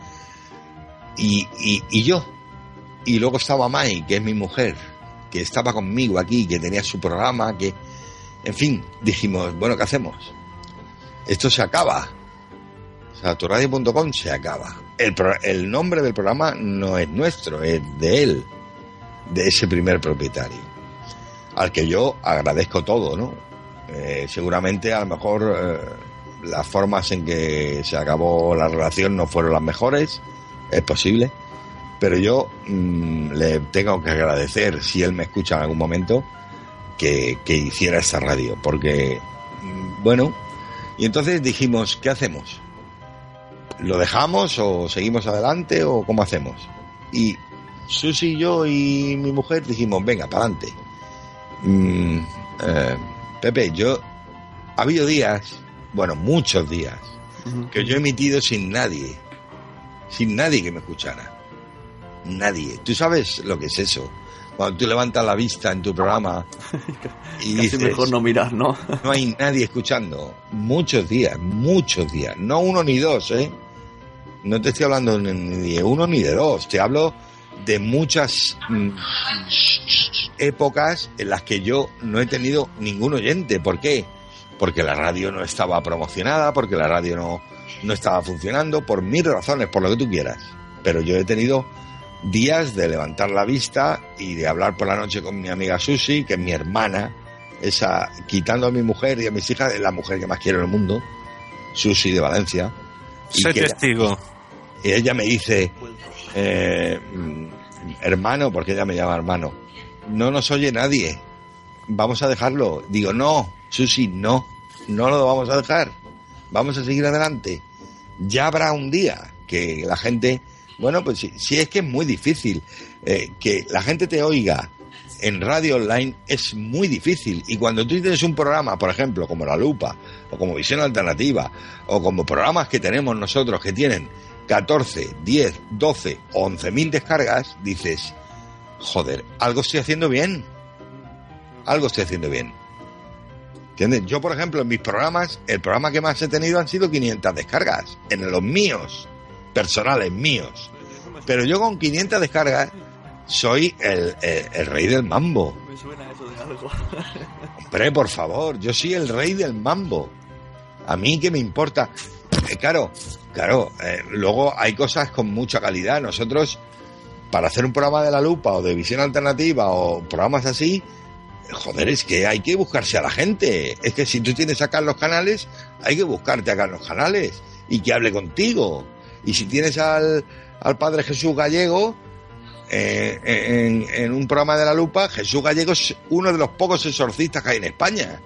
Y, y, y yo. Y luego estaba Mai, que es mi mujer, que estaba conmigo aquí, que tenía su programa, que... En fin, dijimos, bueno, ¿qué hacemos? Esto se acaba. O sea, turradio.com se acaba. El, pro- el nombre del programa no es nuestro, es de él, de ese primer propietario, al que yo agradezco todo, ¿no? Eh, seguramente a lo mejor eh, las formas en que se acabó la relación no fueron las mejores, es posible, pero yo mm, le tengo que agradecer, si él me escucha en algún momento, que, que hiciera esta radio, porque, mm, bueno, y entonces dijimos, ¿qué hacemos? ¿Lo dejamos o seguimos adelante o cómo hacemos? Y Susi, yo y mi mujer dijimos, venga, para adelante. Mm, eh, Pepe, yo, ha habido días, bueno, muchos días, que yo he emitido sin nadie, sin nadie que me escuchara. Nadie. ¿Tú sabes lo que es eso? Cuando tú levantas la vista en tu programa y Casi dices, mejor no mirar, ¿no? no hay nadie escuchando. Muchos días, muchos días. No uno ni dos, ¿eh? No te estoy hablando ni de uno ni de dos. Te hablo de muchas mm, épocas en las que yo no he tenido ningún oyente. ¿Por qué? Porque la radio no estaba promocionada, porque la radio no, no estaba funcionando, por mil razones, por lo que tú quieras. Pero yo he tenido días de levantar la vista y de hablar por la noche con mi amiga Susi, que es mi hermana, esa, quitando a mi mujer y a mis hijas, es la mujer que más quiero en el mundo, Susi de Valencia. Soy testigo. Y ella me dice, eh, hermano, porque ella me llama hermano, no nos oye nadie, vamos a dejarlo. Digo, no, Susi, no, no lo vamos a dejar, vamos a seguir adelante. Ya habrá un día que la gente, bueno, pues si, si es que es muy difícil, eh, que la gente te oiga en radio online es muy difícil. Y cuando tú tienes un programa, por ejemplo, como La Lupa, o como Visión Alternativa, o como programas que tenemos nosotros que tienen 14, 10, 12 o 11 mil descargas, dices, joder, algo estoy haciendo bien. Algo estoy haciendo bien. ¿Entiendes? Yo, por ejemplo, en mis programas, el programa que más he tenido han sido 500 descargas. En los míos, personales míos. Pero yo con 500 descargas soy el, el- el rey del mambo. Me suena eso de algo. Hombre, por favor, yo soy el rey del mambo. A mí que me importa. Eh, claro, claro, eh, luego hay cosas con mucha calidad. Nosotros, para hacer un programa de la lupa o de visión alternativa o programas así, joder, es que hay que buscarse a la gente. Es que si tú tienes a Carlos Canales, hay que buscarte a Carlos Canales y que hable contigo. Y si tienes al, al padre Jesús Gallego, eh, en, en un programa de la lupa, Jesús Gallego es uno de los pocos exorcistas que hay en España.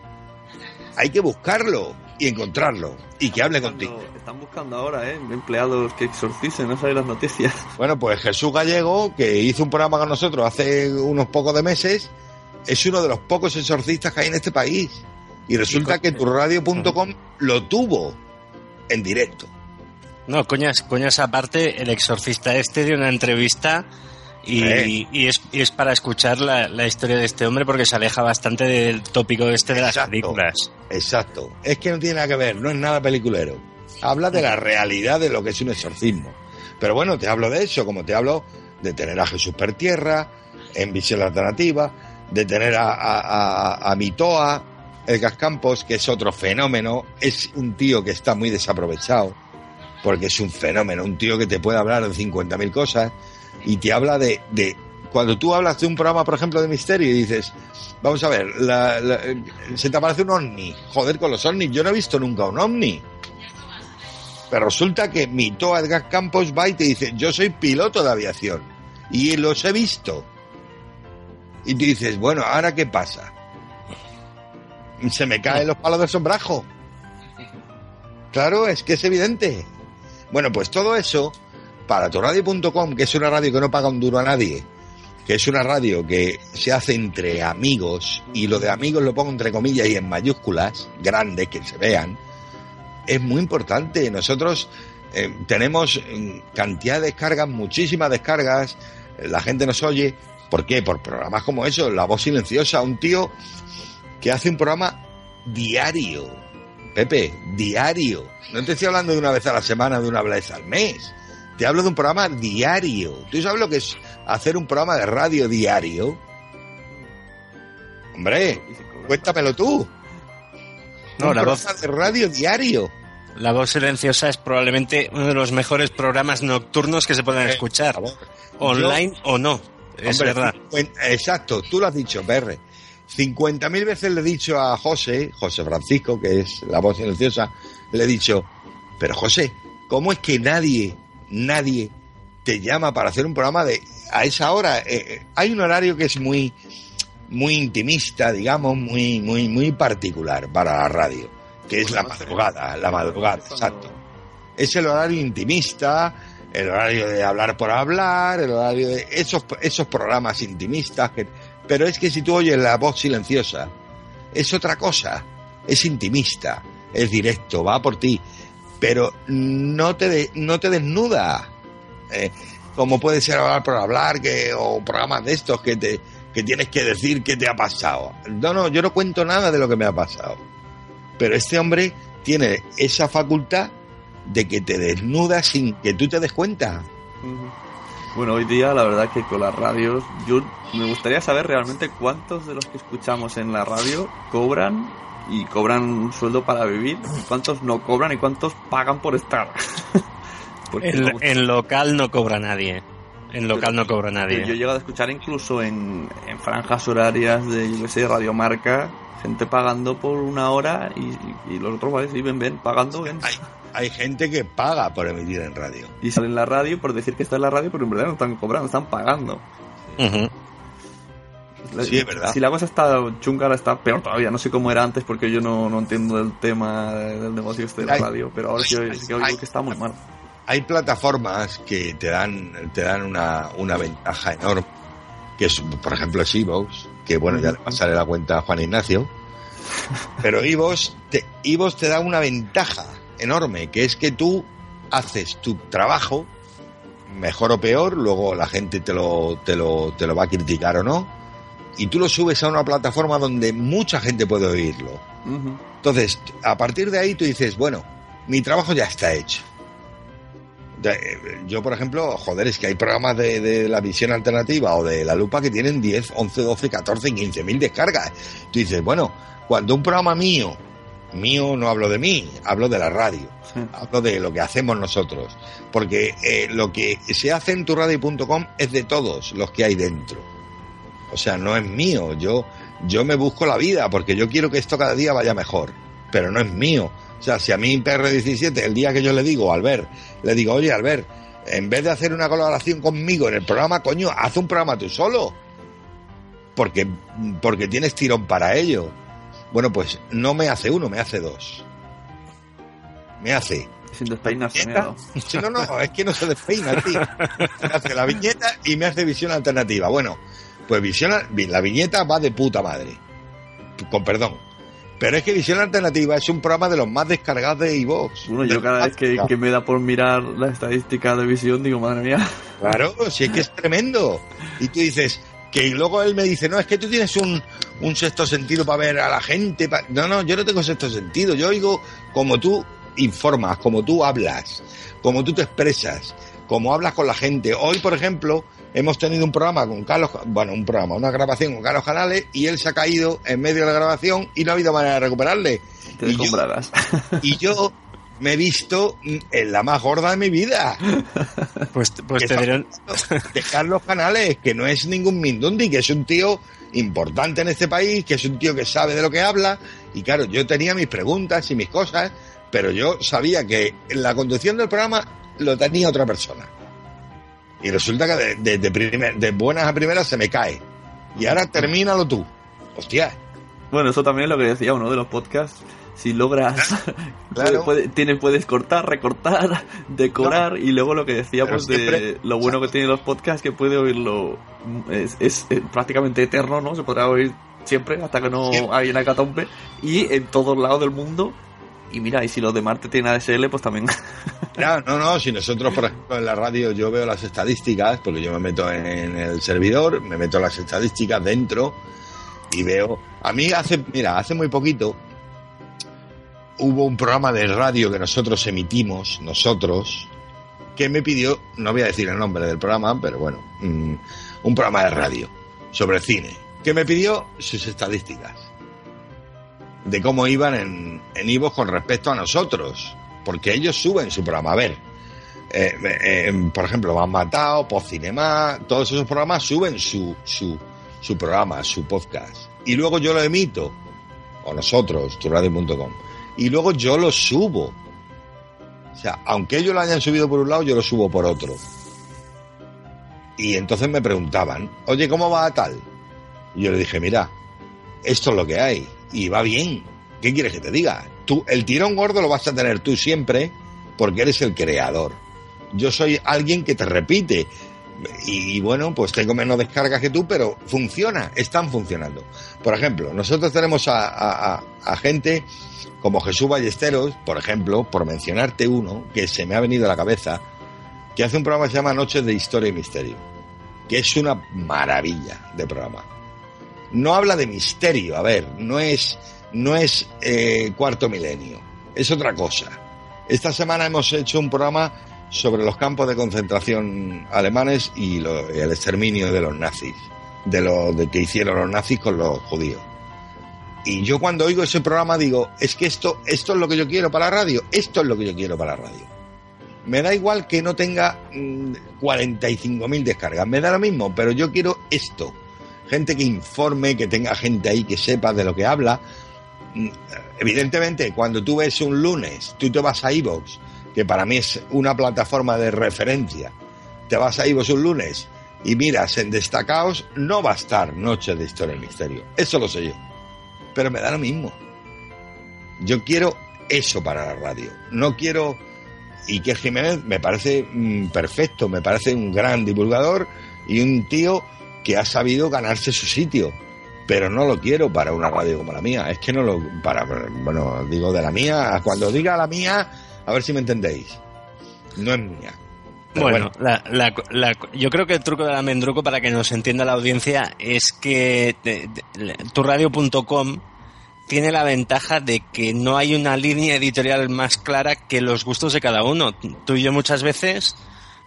Hay que buscarlo y encontrarlo y que hable contigo. Están buscando ahora, ¿eh? Empleados que exorcicen, no sabéis las noticias. Bueno, pues Jesús Gallego, que hizo un programa con nosotros hace unos pocos de meses, es uno de los pocos exorcistas que hay en este país. Y resulta que turradio.com lo tuvo en directo. No, coñas, coñas aparte, el exorcista este dio una entrevista y, y es, y es para escuchar la, la historia de este hombre porque se aleja bastante del tópico este de las películas. Exacto. Es que no tiene nada que ver, no es nada peliculero. Habla de la realidad de lo que es un exorcismo. Pero bueno, te hablo de eso, como te hablo de tener a Jesús per tierra, en visión alternativa, de tener a, a, a, a Mitoa, el Campos, que es otro fenómeno, es un tío que está muy desaprovechado, porque es un fenómeno, un tío que te puede hablar de 50.000 cosas y te habla de, de... Cuando tú hablas de un programa, por ejemplo, de misterio y dices, vamos a ver, la- se te aparece un ovni, joder con los ovnis, yo no he visto nunca un ovni. Pero resulta que Mito Edgar Campos va y te dice, yo soy piloto de aviación y los he visto. Y tú dices, bueno, ¿ahora qué pasa? Se me caen los palos del sombrajo. Claro, es que es evidente. Bueno, pues todo eso, para torradio.com, que es una radio que no paga un duro a nadie, que es una radio que se hace entre amigos, y lo de amigos lo pongo entre comillas y en mayúsculas, grandes, que se vean, es muy importante. Nosotros eh, tenemos mm, cantidad de descargas, muchísimas descargas, la gente nos oye. ¿Por qué? Por programas como eso, La Voz Silenciosa, un tío que hace un programa diario. Pepe, diario. No te estoy hablando de una vez a la semana, de una vez al mes. Te hablo de un programa diario. ¿Tú sabes lo que es hacer un programa de radio diario? Hombre, cuéntamelo tú. No, un la voz, de radio diario. la voz silenciosa es probablemente uno de los mejores programas nocturnos que se puedan Eh, escuchar, online o no. Es Hombre, verdad. Exacto, tú lo has dicho, PR. 50.000 veces le he dicho a José, José Francisco, que es la voz silenciosa, le he dicho, pero José, ¿cómo es que nadie, nadie te llama para hacer un programa de a esa hora? Eh, eh, hay un horario que es muy, muy intimista, digamos, muy, muy, muy particular para la radio, que es la madrugada, la madrugada, exacto. Es el horario intimista, el horario de hablar por hablar, el horario de esos, esos programas intimistas. Que, pero es que si tú oyes la voz silenciosa, es otra cosa, es intimista, es directo, va por ti, pero no te, de- no te desnuda. Eh, como puede ser hablar por hablar, que, o programas de estos que, te, que tienes que decir qué te ha pasado. No, no, yo no cuento nada de lo que me ha pasado. Pero este hombre tiene esa facultad de que te desnuda sin que tú te des cuenta. Bueno, hoy día la verdad que con las radios, yo me gustaría saber realmente cuántos de los que escuchamos en la radio cobran y cobran un sueldo para vivir, y cuántos no cobran y cuántos pagan por estar. En, en local no cobra nadie. En local no cobra nadie. yo, he llegado a escuchar incluso en, en franjas horarias de, yo qué sé, radiomarca, gente pagando por una hora y, los otros, ¿vale? Sí, ven, ven, pagando, ven. Hay, hay gente que paga por emitir en radio. Y salen en la radio por decir que está en la radio, pero en verdad no están cobrando, están pagando. La- Sí, es verdad. Si la cosa está chunga, ahora está peor todavía. No sé cómo era antes porque yo no, no entiendo del tema del negocio este de la radio, pero ahora sí, que oigo que está muy mal. Hay plataformas que te dan, te dan una, una ventaja enorme, que es, por ejemplo, es Evox, que bueno, ya le pasaré la cuenta a Juan Ignacio, pero Evox te, Evox te da una ventaja enorme, que es que tú haces tu trabajo, mejor o peor, luego la gente te lo, te lo, te lo va a criticar o no, y tú lo subes a una plataforma donde mucha gente puede oírlo. Entonces, a partir de ahí tú dices, bueno, mi trabajo ya está hecho. Eh, Yo, por ejemplo, joder, es que hay programas de, de la visión alternativa o de la lupa que tienen 10, 11, 12, 14, 15 mil descargas. Tú dices, bueno, cuando un programa mío, mío no hablo de mí, hablo de la radio, hablo de lo que hacemos nosotros. Porque eh, lo que se hace en turradio.com es de todos los que hay dentro. O sea, no es mío. Yo, yo me busco la vida porque yo quiero que esto cada día vaya mejor. Pero no es mío. O sea, si a mí PR17, el día que yo le digo, Albert, le digo, oye, Albert, en vez de hacer una colaboración conmigo en el programa, coño, haz un programa tú solo. Porque, porque tienes tirón para ello. Bueno, pues no me hace uno, me hace dos. Me hace Sin despeinarse, no, no, es que no se despeina, tío. Me hace la viñeta y me hace visión alternativa. Bueno, pues visión, la viñeta va de puta madre. Con perdón. Pero es que Visión Alternativa es un programa de los más descargados de iVoox. Bueno, yo cada vez que, que me da por mirar la estadística de visión, digo, madre mía. Claro, si es que es tremendo. Y tú dices, que luego él me dice, no, es que tú tienes un, un sexto sentido para ver a la gente. pa-". No, no, yo no tengo sexto sentido. Yo oigo como tú informas, como tú hablas, como tú te expresas, como hablas con la gente. Hoy, por ejemplo, hemos tenido un programa con Carlos, bueno, un programa, una grabación con Carlos Canales y él se ha caído en medio de la grabación y no ha habido manera de recuperarle. Te Y yo-. Y yo me he visto en la más gorda de mi vida. Pues, pues te dieron. de Carlos Canales, que no es ningún Mindundi, que es un tío importante en este país, que es un tío que sabe de lo que habla. Y claro, yo tenía mis preguntas y mis cosas, pero yo sabía que la conducción del programa lo tenía otra persona. Y resulta que de, de, de, primer- de buenas a primeras se me cae. Y ahora termínalo tú. Hostia. Bueno, eso también es lo que decía uno de los podcasts. Si logras, Claro. puede- tienes, puedes cortar, recortar, decorar y luego lo que decíamos siempre- de lo bueno que tienen los podcasts que puede oírlo es, es, eh, prácticamente eterno, ¿no? Se podrá oír siempre hasta que no Siempre. hay una catombe y en todos lados del mundo. Y mira, y si los de Marte tienen ADSL, pues también. No, no, no, si nosotros, por ejemplo, en la radio yo veo las estadísticas, porque yo me meto en el servidor, me meto las estadísticas dentro y veo... A mí hace, mira, hace muy poquito hubo un programa de radio que nosotros emitimos, nosotros, que me pidió, no voy a decir el nombre del programa, pero bueno, mm, un programa de radio sobre cine, que me pidió sus estadísticas de cómo iban en, en Ivo con respecto a nosotros, porque ellos suben su programa. A ver, eh, eh, por ejemplo, Me han matado, Postcinema, todos esos programas suben su, su, su programa, su podcast. Y luego yo lo emito, o nosotros, turadio.com, y luego yo lo subo. O sea, aunque ellos lo hayan subido por un lado, yo lo subo por otro. Y entonces me preguntaban, oye, ¿cómo va tal? Y yo le dije, mira, esto es lo que hay y va bien. ¿Qué quieres que te diga? Tú, el tirón gordo lo vas a tener tú siempre porque eres el creador. Yo soy alguien que te repite y, bueno, pues tengo menos descargas que tú, pero funciona, están funcionando. Por ejemplo, nosotros tenemos a- a gente como Jesús Ballesteros, por ejemplo, por mencionarte uno que se me ha venido a la cabeza, que hace un programa que se llama Noches de Historia y Misterio, que es una maravilla de programa no habla de misterio, a ver, no es, no es eh, cuarto milenio, es otra cosa. Esta semana hemos hecho un programa sobre los campos de concentración alemanes y lo- el exterminio de los nazis, de lo que hicieron los nazis con los judíos. Y yo cuando oigo ese programa digo, es que esto, esto es lo que yo quiero para la radio, esto es lo que yo quiero para la radio. Me da igual que no tenga mm, 45.000 descargas, me da lo mismo, pero yo quiero esto gente que informe, que tenga gente ahí que sepa de lo que habla. Mm, Evidentemente, cuando tú ves un lunes, tú te vas a iVoox, que para mí es una plataforma de referencia, te vas a iVoox un lunes y miras en destacados, no va a estar Noche de Historia y Misterio. Eso lo sé yo. Pero me da lo mismo. Yo quiero eso para la radio. No quiero... Y que Jiménez me parece mm, perfecto, me parece un gran divulgador y un tío que ha sabido ganarse su sitio. Pero no lo quiero para una radio como la mía. Es que no lo. para Bueno, digo de la mía. Cuando diga la mía, a ver si me entendéis. No es mía. Pero Bueno, la- la- la- yo creo que el truco del almendruco, para que nos entienda la audiencia, es que turradio.com tiene la ventaja de que no hay una línea editorial más clara que los gustos de cada uno. Tú y yo muchas veces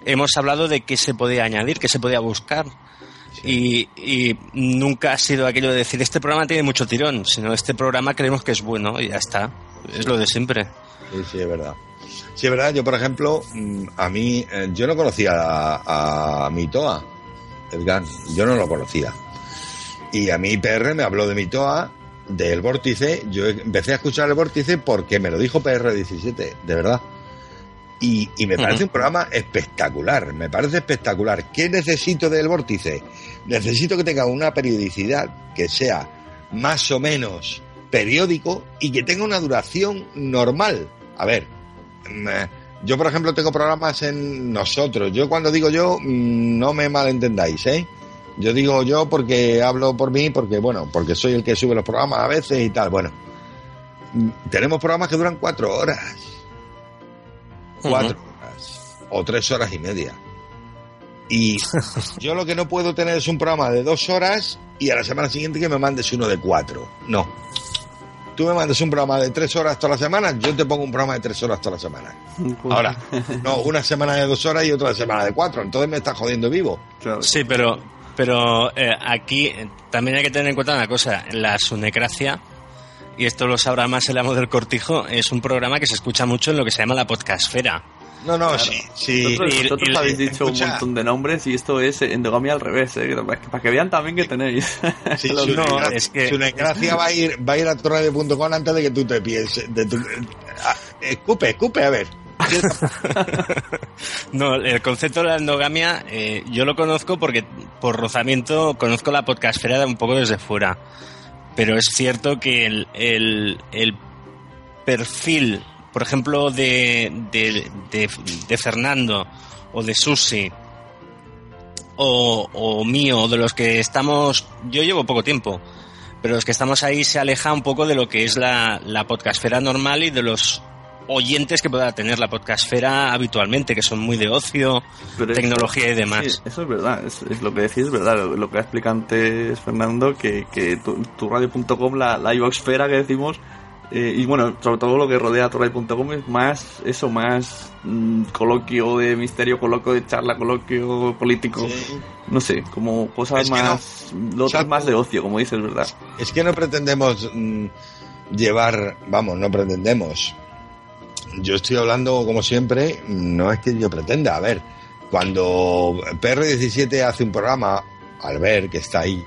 hemos hablado de qué se podía añadir, qué se podía buscar. Y, y nunca ha sido aquello de decir, este programa tiene mucho tirón, sino este programa creemos que es bueno y ya está. Es lo de siempre. Sí, sí, es verdad. Sí, es verdad. Yo, por ejemplo, mm, a mí, eh, yo no conocía a, a Mitoa, Edgar. Yo no lo conocía. Y a mí PR me habló de Mitoa, del vórtice. Yo empecé a escuchar el vórtice porque me lo dijo PR17, de verdad. Y, y me parece un programa espectacular, me parece espectacular. ¿Qué necesito del vórtice? Necesito que tenga una periodicidad que sea más o menos periódico y que tenga una duración normal. A ver, mm, eh, yo por ejemplo tengo programas en nosotros. Yo cuando digo yo, mm, no me malentendáis, ¿eh? Yo digo yo porque hablo por mí, porque bueno, porque soy el que sube los programas a veces y tal. Bueno, mm, tenemos programas que duran cuatro horas cuatro horas o tres horas y media. Y yo lo que no puedo tener es un programa de dos horas y a la semana siguiente que me mandes uno de cuatro. No. Tú me mandes un programa de tres horas toda la semana, yo te pongo un programa de tres horas toda la semana. Ahora, no, una semana de dos horas y otra semana de cuatro. Entonces me estás jodiendo vivo. Sí, pero, pero eh, aquí también hay que tener en cuenta una cosa. La sunecracia, y esto lo sabrá más el amo del cortijo, es un programa que se escucha mucho en lo que se llama la podcastfera. No, no, Claro. sí, sí. Vosotros, Y- vosotros y- habéis dicho escucha. un montón de nombres y esto es endogamia al revés, ¿eh? para, que, para que vean también que tenéis. Sí, Los- su, no, desgracia, es que- su desgracia va a ir, va a ir a torradio.com antes de que tú te pienses. De tu- escupe, escupe, a ver. no, el concepto de la endogamia eh, yo lo conozco porque por rozamiento conozco la podcastfera un poco desde fuera. Pero es cierto que el, el, el perfil, por ejemplo, de, de, de, de Fernando o de Susi o, o mío, de los que estamos, yo llevo poco tiempo, pero los que estamos ahí se aleja un poco de lo que es la, la podcastfera normal y de los oyentes que pueda tener la podcastfera habitualmente, que son muy de ocio, Pero tecnología eso- y demás. sí, eso es verdad, es, es lo que decís, es verdad. Lo, lo que ha explicado antes Fernando, que, que tu, tu radio.com, la, la iVoxfera que decimos, eh, y bueno, sobre todo lo que rodea a tu radio.com es más, eso, más mm, coloquio de misterio, coloquio de charla, coloquio político. No sé, como cosas Es más, lo otro es más de ocio, como dices, ¿verdad? Es que no pretendemos mm, llevar, vamos, no pretendemos. Yo estoy hablando, como siempre, no es que yo pretenda. A ver, cuando PR17 hace un programa, Albert, que está ahí,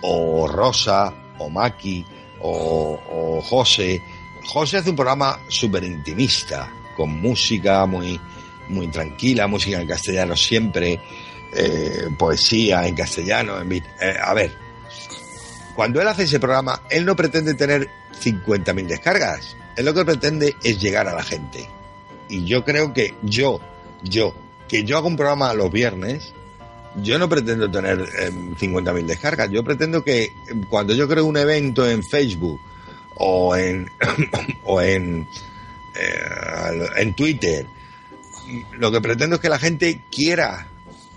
o Rosa, o Maki, o, José, José hace un programa súper intimista, con música muy, muy tranquila, música en castellano siempre, eh, poesía en castellano. En, eh, a ver, cuando él hace ese programa, él no pretende tener 50.000 descargas. Él lo que pretende es llegar a la gente. Y yo creo que yo, yo, que yo hago un programa los viernes, yo no pretendo tener eh, 50.000 descargas. Yo pretendo que eh, cuando yo creo un evento en Facebook o en, o en, eh, en Twitter, lo que pretendo es que la gente quiera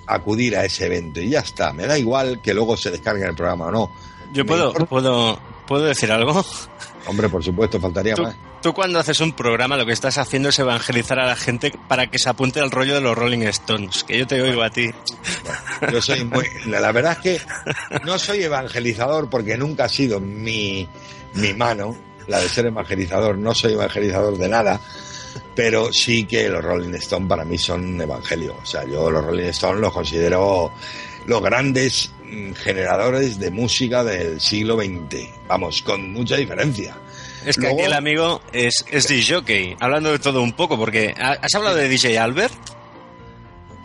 acudir a ese evento y ya está. Me da igual que luego se descargue el programa o no. Yo puedo, puedo, puedo decir algo. Hombre, por supuesto, faltaría Tú, más. tú cuando haces un programa lo que estás haciendo es evangelizar a la gente para que se apunte al rollo de los Rolling Stones, que yo te oigo a ti. Yo soy muy. La, verdad es que no soy evangelizador porque nunca ha sido mi, mi mano, la de ser evangelizador. No soy evangelizador de nada, pero sí que los Rolling Stones para mí son evangelio. O sea, yo los Rolling Stones los considero los grandes generadores de música del siglo XX. Vamos, con mucha diferencia. Es que Luego- aquí el amigo es, es DJ, hablando de todo un poco, porque ¿ha- ¿has hablado de DJ Albert?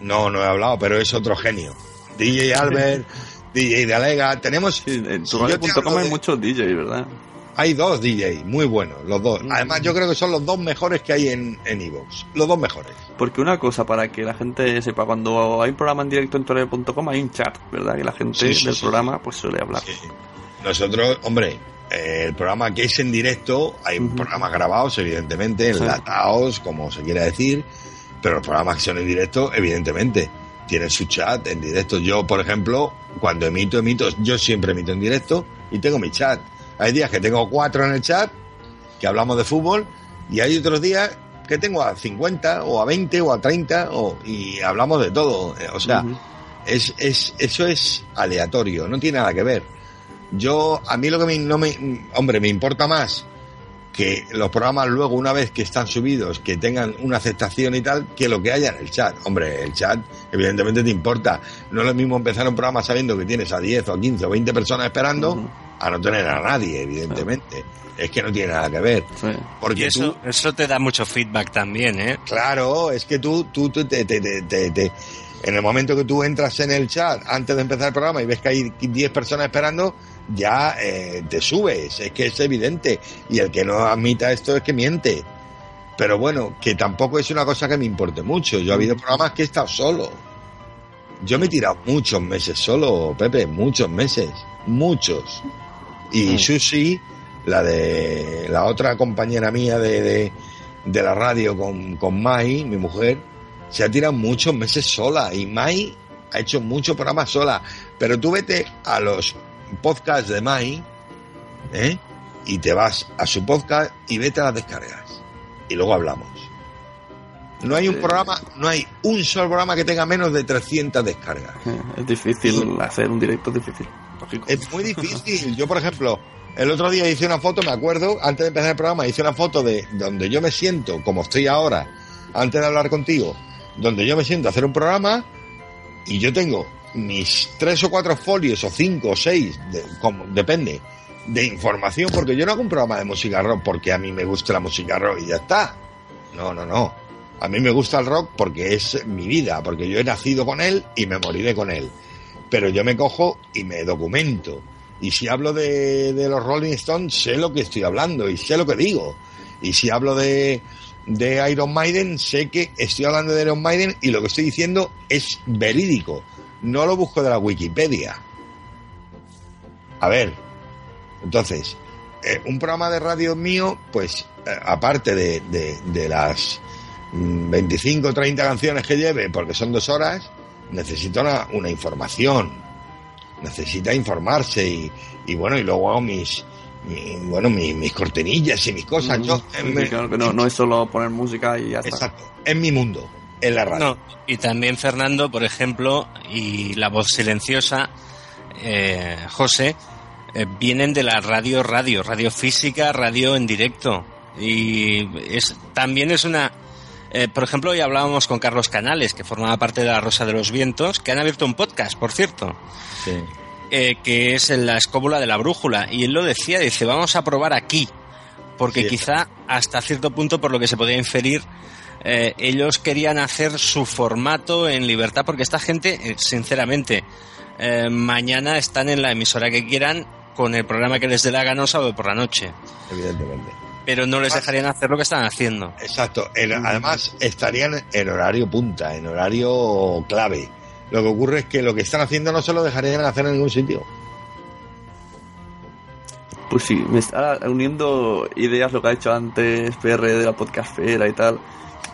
No, no he hablado, pero es otro genio. DJ Albert, DJ de Alega, tenemos... En yo te tu hablo hay de- muchos DJs, ¿verdad? Hay dos DJ muy buenos, los dos. Además, yo creo que son los dos mejores que hay en en Evox. los dos mejores. Porque una cosa, para que la gente sepa, cuando hay un programa en directo en torero.com hay un chat, ¿verdad? Que la gente Sí, sí, del sí. programa pues suele hablar. Nosotros, hombre, eh, el programa que es en directo, hay programas grabados, evidentemente, Sí. enlatados, como se quiera decir, pero los programas que son en directo, evidentemente, tienen su chat en directo. Yo, por ejemplo, cuando emito, emito, yo siempre emito en directo y tengo mi chat. Hay días que tengo cuatro en el chat, que hablamos de fútbol, y hay otros días que tengo a 50 o a 20 o a 30 o, y hablamos de todo. Eh, O sea, es, es, eso es aleatorio, no tiene nada que ver. Yo, a mí lo que me, no me, hombre, me importa más que los programas luego, una vez que están subidos, que tengan una aceptación y tal, que lo que haya en el chat. Hombre, el chat, evidentemente te importa. No es lo mismo empezar un programa sabiendo que tienes a 10 o a 15 o 20 personas esperando, a no tener a nadie, evidentemente. Es que no tiene nada que ver. Porque y eso, tú, eso te da mucho feedback también, ¿eh? Claro, es que tú, tú, tú te, te- te- te- te- en el momento que tú entras en el chat antes de empezar el programa y ves que hay 10 personas esperando, ya eh, te subes, es que es evidente. Y el que no admita esto es que miente. Pero bueno, que tampoco es una cosa que me importe mucho. Yo he habido programas que he estado solo. Yo me he tirado muchos meses solo, Pepe, muchos meses, muchos. Y Susi, la de la otra compañera mía de, de, de la radio con, con Mai, mi mujer, se ha tirado muchos meses sola. Y Mai ha hecho muchos programas sola. Pero tú vete a los podcasts de Mai, ¿eh? Y te vas a su podcast y vete a las descargas. Y luego hablamos. No hay un programa, no hay un solo programa que tenga menos de 300 descargas. Es difícil hacer un directo, es difícil. Es muy difícil. Yo, por ejemplo, el otro día hice una foto, me acuerdo, antes de empezar el programa, hice una foto de donde yo me siento, como estoy ahora, antes de hablar contigo, donde yo me siento a hacer un programa y yo tengo mis tres o cuatro folios, o cinco o seis, como, depende, de información, porque yo no hago un programa de música rock porque a mí me gusta la música rock y ya está. no, no, no. A mí me gusta el rock porque es mi vida, porque yo he nacido con él y me moriré con él. Pero yo me cojo y me documento. Y si hablo de, de los Rolling Stones, sé lo que estoy hablando y sé lo que digo. Y si hablo de, de Iron Maiden, sé que estoy hablando de Iron Maiden y lo que estoy diciendo es verídico. No lo busco de la Wikipedia. A ver, entonces, eh, un programa de radio mío, pues eh, aparte de, de, de las mm, 25 o 30 canciones que lleve, porque son dos horas, necesita una, una información. Necesita informarse y, y bueno, y luego hago mis, mi- bueno, mis, mis cortinillas y mis cosas. Yo, Sí, en mi- claro que no, no es solo poner música y ya está. Exacto, en mi mundo, en la radio. No, y también Fernando, por ejemplo, y la voz silenciosa, eh, José, eh, vienen de la radio radio, radio física, radio en directo. Y es, también es una... eh, por ejemplo, hoy hablábamos con Carlos Canales, que formaba parte de la Rosa de los Vientos, que han abierto un podcast, por cierto, eh, que es en la escóbula de la brújula. Y él lo decía, dice, vamos a probar aquí, porque Sí. quizá hasta cierto punto, por lo que se podía inferir, eh, ellos querían hacer su formato en libertad, porque esta gente, eh, sinceramente, eh, mañana están en la emisora que quieran con el programa que les dé la gana o sábado por la noche, Evidentemente. Pero no les dejarían hacer lo que están haciendo. Exacto. Además, estarían en horario punta, en horario clave. Lo que ocurre es que lo que están haciendo no se lo dejarían hacer en ningún sitio. Pues sí, me está uniendo ideas lo que ha hecho antes PR de la podcastfera y tal.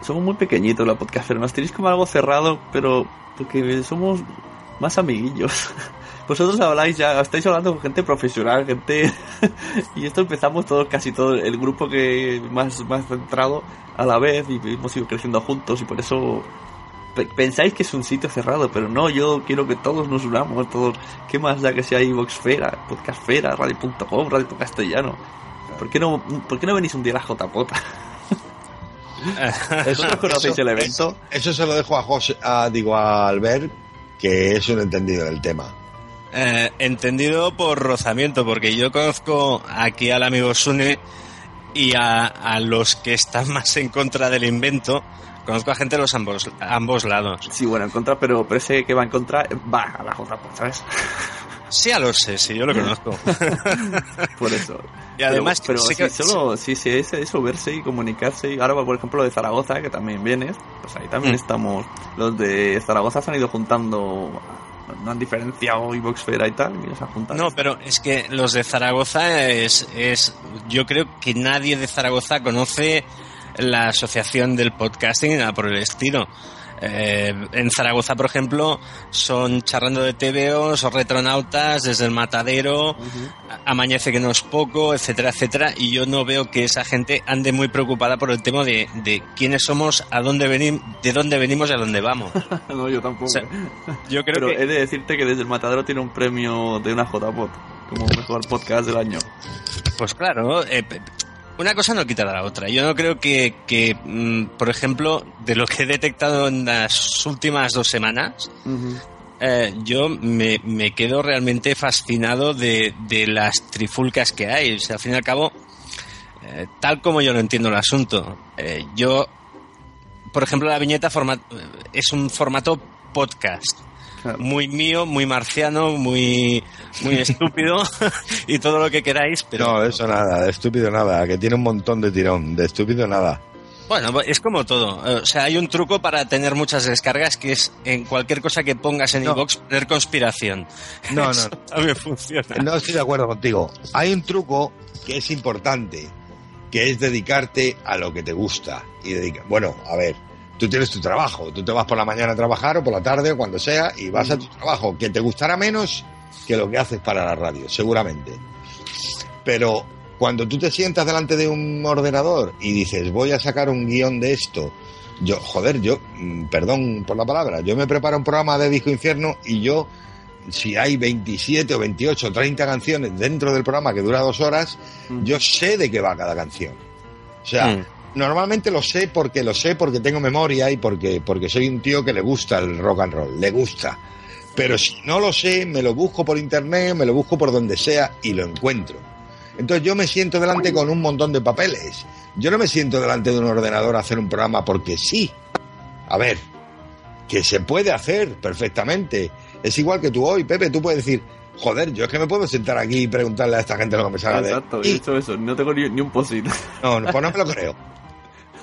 Somos muy pequeñitos la podcastfera, nos tenéis como algo cerrado, pero porque somos más amiguillos. Vosotros habláis ya, estáis hablando con gente profesional, gente... y esto empezamos todos, casi todo, el grupo que más, más centrado a la vez y hemos ido creciendo juntos y por eso pe- pensáis que es un sitio cerrado, pero no, yo quiero que todos nos unamos, todos, ¿qué más da que sea iVoxfera, Podcastfera, Radio.com, Radio Castellano? ¿Por qué no, por qué no venís un día a la JPOT? ¿Vosotros conocéis el evento? Eso se lo dejo a José, a, digo, a Albert, que es un entendido del tema. Eh, entendido por rozamiento, porque yo conozco aquí al amigo Sune y a, a los que están más en contra del invento. Conozco a gente de los ambos, ambos lados. Sí, bueno, en contra, pero, pero ese que va en contra va a la JPOT, ¿sabes? Sí, ya lo sé, sí, yo lo conozco. Por eso. Y además, pero, pero sí que- solo sí, sí, es eso, verse y comunicarse. Y ahora, por ejemplo, de Zaragoza, que también vienes, pues ahí también Mm. estamos. Los de Zaragoza se han ido juntando, no han diferenciado y tal, y. No, pero es que los de Zaragoza es, es. Yo creo que nadie de Zaragoza conoce la asociación del podcasting ni nada por el estilo. Eh, en Zaragoza, por ejemplo, son charlando de TVOs o retronautas desde el matadero, a- amanece que no es poco, etcétera, etcétera. Y yo no veo que esa gente ande muy preocupada por el tema de, de quiénes somos, a dónde venimos, de dónde venimos y a dónde vamos. no, yo tampoco. O sea, yo creo pero que- he de decirte que desde el Matadero tiene un premio de una JPOT como mejor podcast del año. Pues claro, eh, una cosa no quita la otra. Yo no creo que, que, mm, por ejemplo, de lo que he detectado en las últimas dos semanas, eh, yo me, me quedo realmente fascinado de, de las trifulcas que hay. O sea, al fin y al cabo, eh, tal como yo lo entiendo el asunto, eh, yo, por ejemplo, la viñeta forma- es un formato podcast. Muy mío, muy marciano, muy, muy estúpido y todo lo que queráis, pero No, eso nada, de estúpido nada, que tiene un montón de tirón, de estúpido nada. Bueno, es como todo. O sea, hay un truco para tener muchas descargas que es en cualquier cosa que pongas en iVoox poner conspiración. No, no, Eso también funciona. No estoy de acuerdo contigo. Hay un truco que es importante, que es dedicarte a lo que te gusta. Y dedica... Bueno, a ver, tú tienes tu trabajo, tú te vas por la mañana a trabajar o por la tarde o cuando sea y vas a tu trabajo, que te gustará menos que lo que haces para la radio, seguramente. Pero cuando tú te sientas delante de un ordenador y dices, voy a sacar un guion de esto, yo, joder, yo, mm, perdón por la palabra, yo me preparo un programa de Disco Infierno y yo, si hay 27 o 28 o 30 canciones dentro del programa que dura dos horas, yo sé de qué va cada canción. O sea, Mm. Normalmente lo sé porque lo sé porque tengo memoria y porque, porque soy un tío que le gusta el rock and roll, le gusta. Pero si no lo sé, me lo busco por internet, me lo busco por donde sea y lo encuentro. Entonces yo me siento delante con un montón de papeles. yo no me siento delante de un ordenador a hacer un programa porque sí. A ver, que se puede hacer perfectamente. Es igual que tú hoy, Pepe, tú puedes decir, joder, yo es que me puedo sentar aquí y preguntarle a esta gente lo que me salga de... Exacto, he hecho eso, no tengo ni, ni un no, pues no me lo creo.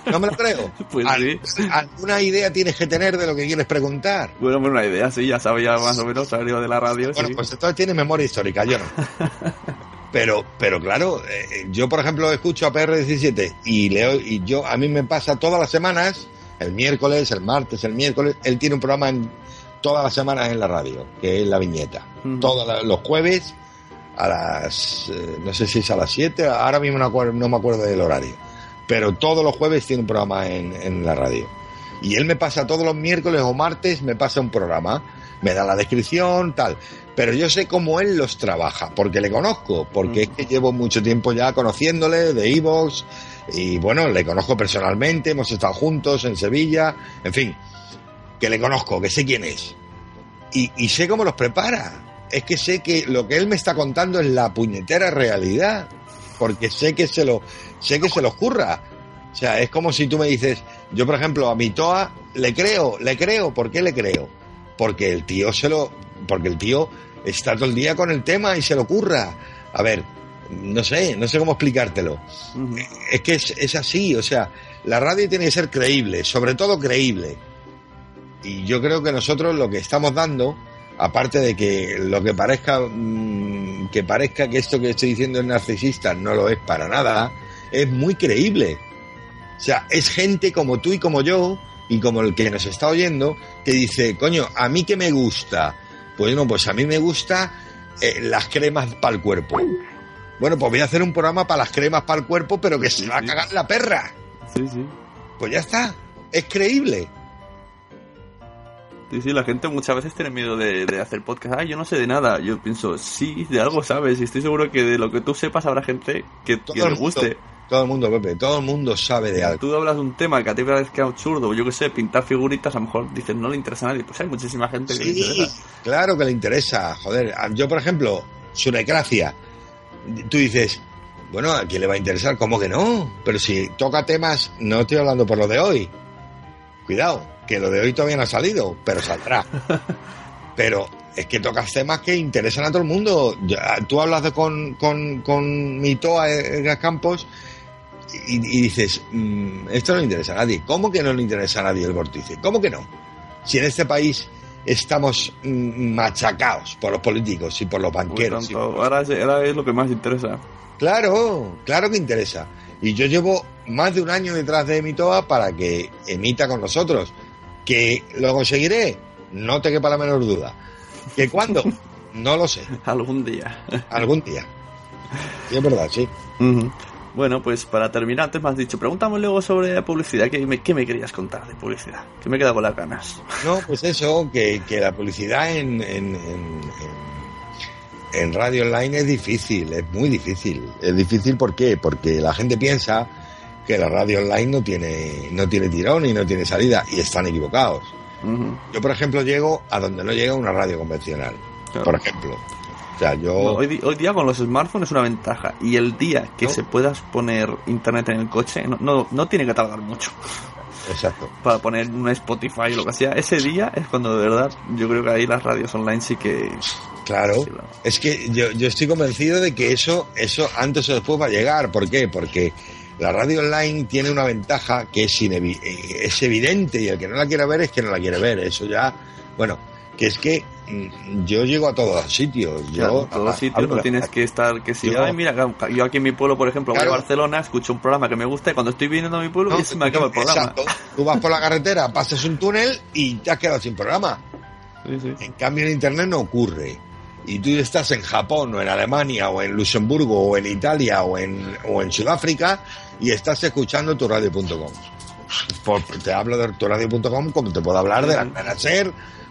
No me lo creo. Pues Al- sí. Alguna idea tienes que tener de lo que quieres preguntar. Bueno, bueno, una idea, sí, ya sabía más o menos, sabía de la radio, Bueno, sí. pues entonces tienes memoria histórica, yo no. Pero, pero claro, eh, yo por ejemplo escucho a PR17 y leo, y yo, a mí me pasa todas las semanas, el miércoles, el martes, el miércoles, él tiene un programa en todas las semanas en la radio, que es la viñeta. Todos los jueves a las, eh, no sé si es a las 7, ahora mismo no, no me acuerdo del horario, pero todos los jueves tiene un programa en, en la radio. Y él me pasa todos los miércoles o martes, me pasa un programa, me da la descripción, tal. Pero yo sé cómo él los trabaja, porque le conozco, porque es que llevo mucho tiempo ya conociéndole de Evox, y bueno, le conozco personalmente, hemos estado juntos en Sevilla, en fin, que le conozco, que sé quién es. Y, y sé cómo los prepara. Es que sé que lo que él me está contando es la puñetera realidad, porque sé que se lo, sé que se lo ocurra. O sea, es como si tú me dices, yo por ejemplo a mi Toa le creo, le creo, ¿por qué le creo? Porque el tío se lo, porque el tío está todo el día con el tema y se lo ocurra. A ver, no sé, no sé cómo explicártelo. Es que es, es así, o sea, la radio tiene que ser creíble, sobre todo creíble. Y yo creo que nosotros lo que estamos dando, aparte de que lo que parezca mm, que parezca que esto que estoy diciendo es narcisista, no lo es para nada, es muy creíble. O sea, es gente como tú y como yo, y como el que nos está oyendo, que dice, coño, ¿a mí qué me gusta? Pues no, pues a mí me gusta eh, las cremas para el cuerpo. Bueno, pues voy a hacer un programa para las cremas para el cuerpo, pero que se va a cagar la perra. Sí, sí. Pues ya está. Es creíble. Sí, sí, la gente muchas veces tiene miedo de, de hacer podcast. Ah, yo no sé de nada. Yo pienso, sí, de algo sabes. Y estoy seguro que de lo que tú sepas habrá gente que, que le guste. mundo, todo el mundo, Pepe, todo el mundo sabe de algo. Tú hablas de un tema que a ti te parezca absurdo, yo que sé, pintar figuritas, a lo mejor dices no le interesa a nadie. Pues hay muchísima gente que le interesa. claro que le interesa. Joder, yo por ejemplo, Sunecracia, tú dices, bueno, ¿a quién le va a interesar? ¿Cómo que no? Pero si toca temas, no estoy hablando por lo de hoy. Cuidado, que lo de hoy todavía no ha salido, pero saldrá. pero es que tocas temas que interesan a todo el mundo. Tú hablas de con, con, con mi Toa Edgar Campos y, y dices, mm, esto no le interesa a nadie. ¿Cómo que no le interesa a nadie el vórtice? ¿Cómo que no? Si en este país estamos mm, machacados por los políticos y por los Por banqueros. tanto, ahora, es, ahora es lo que más interesa. Claro, claro que interesa. Y yo llevo más de un año detrás de Emitoa para que emita con nosotros. ¿Que lo conseguiré? No te quepa la menor duda. ¿Que cuándo? No lo sé. Algún día. Algún día. Sí, es verdad, sí. Bueno, pues para terminar, antes me has dicho, preguntamos luego sobre la publicidad. ¿Qué me, qué me querías contar de publicidad? Que me he quedado con las ganas. No, pues eso, que, que la publicidad en, en, en, en- en radio online es difícil, es muy difícil. Es difícil ¿por qué? Porque la gente piensa que la radio online no tiene, no tiene tirón y no tiene salida, y están equivocados. Yo, por ejemplo, llego a donde no llega una radio convencional, Claro. por ejemplo. O sea, yo... Hoy, día con los smartphones es una ventaja. Y el día que No. se puedas poner internet en el coche, no, no, no tiene que tardar mucho. Exacto. Para poner un Spotify o lo que sea. Ese día es cuando de verdad yo creo que ahí las radios online sí que. Claro, Sí, claro. es que yo, yo estoy convencido de que eso, eso antes o después va a llegar. ¿Por qué? Porque la radio online tiene una ventaja que es, eh, es evidente y el que no la quiere ver es que no la quiere ver. Eso ya, bueno, que es que mm, yo llego a todos los sitios. Yo, Claro, todos los sitios no tienes que estar que si Yo- ay mira yo aquí en mi pueblo por ejemplo voy Claro. a Barcelona escucho un programa que me gusta y cuando estoy viniendo a mi pueblo No, se me acaba el programa exacto. Tú vas por la carretera, pasas un túnel y te has quedado sin programa. Sí, sí. En cambio, en Internet no ocurre. Y tú estás en Japón, o en Alemania, o en Luxemburgo, o en Italia, o en, o en Sudáfrica, y estás escuchando tu radio.com. Te hablo de tu radio.com como te puedo hablar de la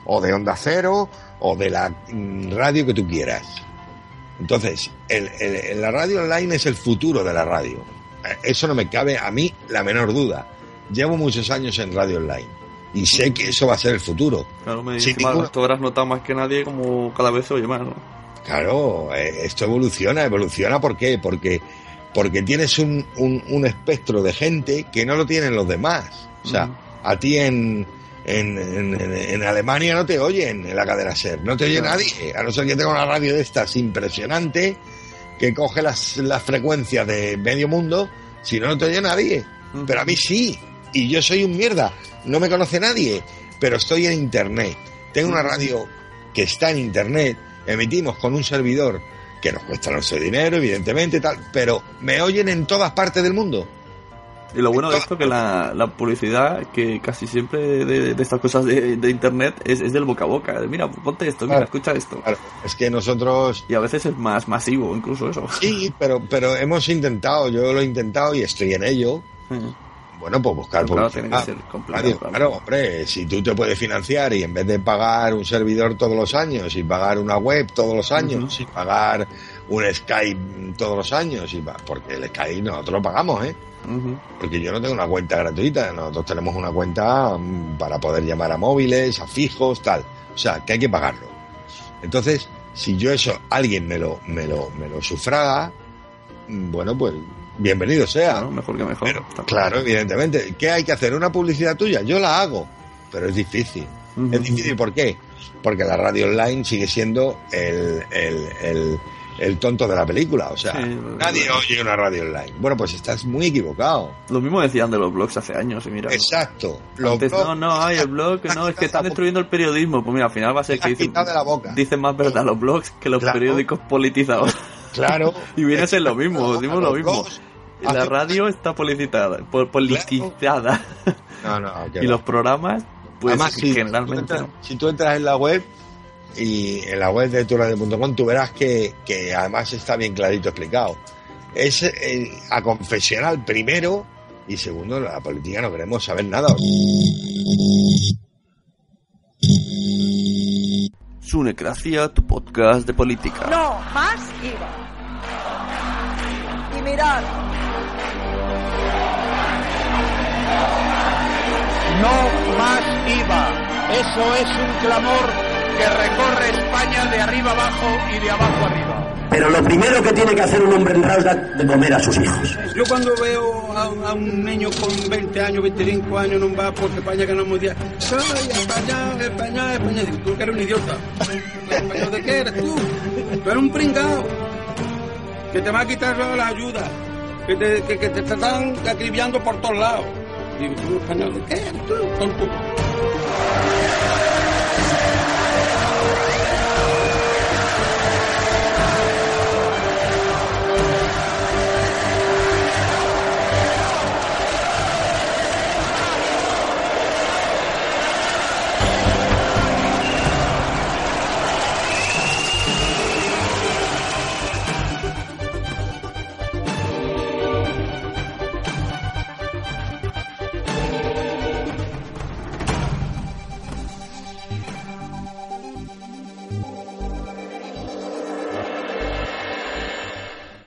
o de Onda Cero, o de la mm, radio que tú quieras. Entonces, el, el- el- la radio online es el futuro de la radio. Eh, Eso no me cabe a mí la menor duda. Llevo muchos años en radio online y sé que eso va a ser el futuro. claro me encima, ninguna- tú habrás notado más que nadie como cada vez se oye más ¿no? Claro, eh, esto evoluciona, evoluciona ¿por qué? Porque porque tienes un, un, un espectro de gente que no lo tienen los demás. O sea, a ti en, en, en, en Alemania no te oyen en la cadena SER, no te oye Claro. nadie, a no ser que tenga una radio de estas impresionante que coge las, las frecuencias de medio mundo, si no, no te oye nadie. Pero a mí sí, y yo soy un mierda, no me conoce nadie, pero estoy en Internet. Tengo una radio que está en Internet, emitimos con un servidor que nos cuesta nuestro dinero, evidentemente, tal, pero me oyen en todas partes del mundo. Y lo bueno de esto que la, la publicidad, que casi siempre de, de estas cosas de, de internet es, es del boca a boca. De, mira, ponte esto, mira, Claro. escucha esto. Claro, es que nosotros... Y a veces es más masivo, incluso eso. Sí, pero, pero hemos intentado, yo lo he intentado y estoy en ello. Bueno, pues buscar Claro, publicidad. tiene que ser complicado, Radio, claro. claro, hombre, si tú te puedes financiar y en vez de pagar un servidor todos los años y pagar una web todos los años y pagar un Skype todos los años, y porque el Skype nosotros lo pagamos, ¿eh? Porque yo no tengo una cuenta gratuita, nosotros tenemos una cuenta mm, para poder llamar a móviles, a fijos, tal. O sea, que hay que pagarlo. Entonces, si yo eso, alguien me lo, me lo, me lo sufraga, mm, bueno, pues bienvenido sea. mejor que mejor. Pero, claro, evidentemente. ¿Qué hay que hacer? ¿Una publicidad tuya? Yo la hago, pero es difícil. Es difícil, ¿por qué? Porque la radio online sigue siendo el, el, el, el tonto de la película. O sea, Sí, nadie oye una radio online. Bueno, pues estás muy equivocado. Lo mismo decían de los blogs hace años, y mira. Exacto. Los Antes, blogs- no, no, hay el blog, no, es que están destruyendo el periodismo. Pues mira, al final va a ser que dicen, de la boca. dicen más verdad los blogs que los periódicos politizados. Claro. y viene a ser lo mismo, decimos lo mismo. blogs La hacen- radio está politizada, po- politizada. No, no, que y los programas, pues Además, si, generalmente si tú, no. entras, si tú entras en la web y en la web de turadio.com tú verás que, que además está bien clarito explicado. Es eh, a confesional primero y segundo, la política no queremos saber nada. Sunecracia, tu podcast de política. No más IVA. Y mirad, No más IVA. Eso es un clamor que recorre España de arriba abajo y de abajo arriba. Pero lo primero que tiene que hacer un hombre en es dar de comer a sus hijos. Yo cuando veo a, a un niño con 20 años, 25 años, no va porque España ganamos día. ¡Ay, España, España, España! Digo, tú que eres un idiota. ¿Español de qué eres tú? Tú eres un pringao. Que te va a quitar la ayuda. Que te, que, que te están acribillando por todos lados. Digo, ¿tú español qué?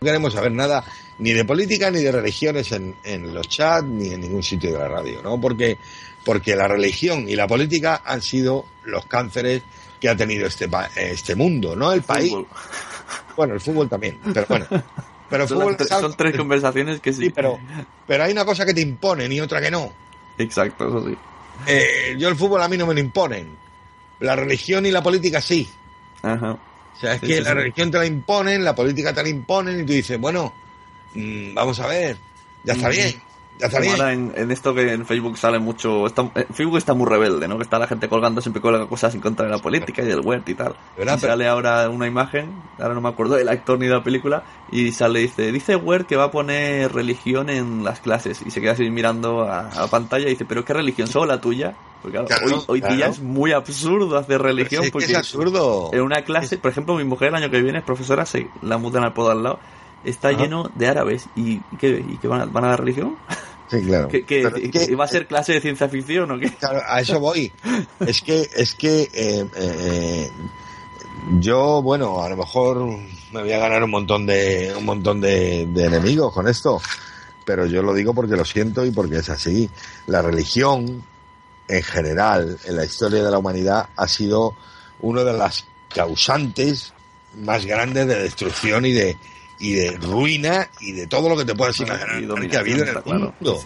No queremos saber nada ni de política ni de religiones en, en los chats ni en ningún sitio de la radio, ¿no? Porque, porque la religión y la política han sido los cánceres que ha tenido este, este mundo, no el país. Bueno, el fútbol también, pero bueno. Pero Son, fútbol son tres conversaciones que sí. pero, pero hay una cosa que te imponen y otra que no. Exacto, eso sí. Eh, yo el fútbol a mí no me lo imponen. La religión y la política sí. Ajá. O sea, es Sí, que sí, la sí. religión te la imponen, la política te la imponen y tú dices, bueno, mm, vamos a ver, ya está bien, ahora en, en esto que en Facebook sale mucho. Está, Facebook está muy rebelde, ¿no? Que está la gente colgando, siempre colga cosas en contra de la política y del huerto y tal. ¿Verdad? Y sale ahora una imagen, ahora no me acuerdo del actor ni de la película, y sale, dice, dice Wert que va a poner religión en las clases. Y se queda así mirando a, a la pantalla y dice, ¿pero qué religión? ¿Solo la tuya? Porque claro, Claro, hoy, hoy día claro. es muy absurdo hacer religión Sí, porque es absurdo. en una clase, por ejemplo, mi mujer el año que viene es profesora, se la mudan al podo al lado, está Ajá. lleno de árabes. ¿Y qué, y qué van, a, van a dar religión? Sí, claro. ¿Qué, qué- Pero es que- ¿Va a ser clase de ciencia ficción o qué? Claro, a eso voy. Es que, es que eh, eh, yo, bueno, a lo mejor me voy a ganar un montón de, un montón de, de enemigos con esto, pero yo lo digo porque lo siento y porque es así. La religión, en general, en la historia de la humanidad, ha sido una de las causantes más grandes de destrucción y de, y de ruina y de todo lo que te puedas imaginar que ha habido en el mundo.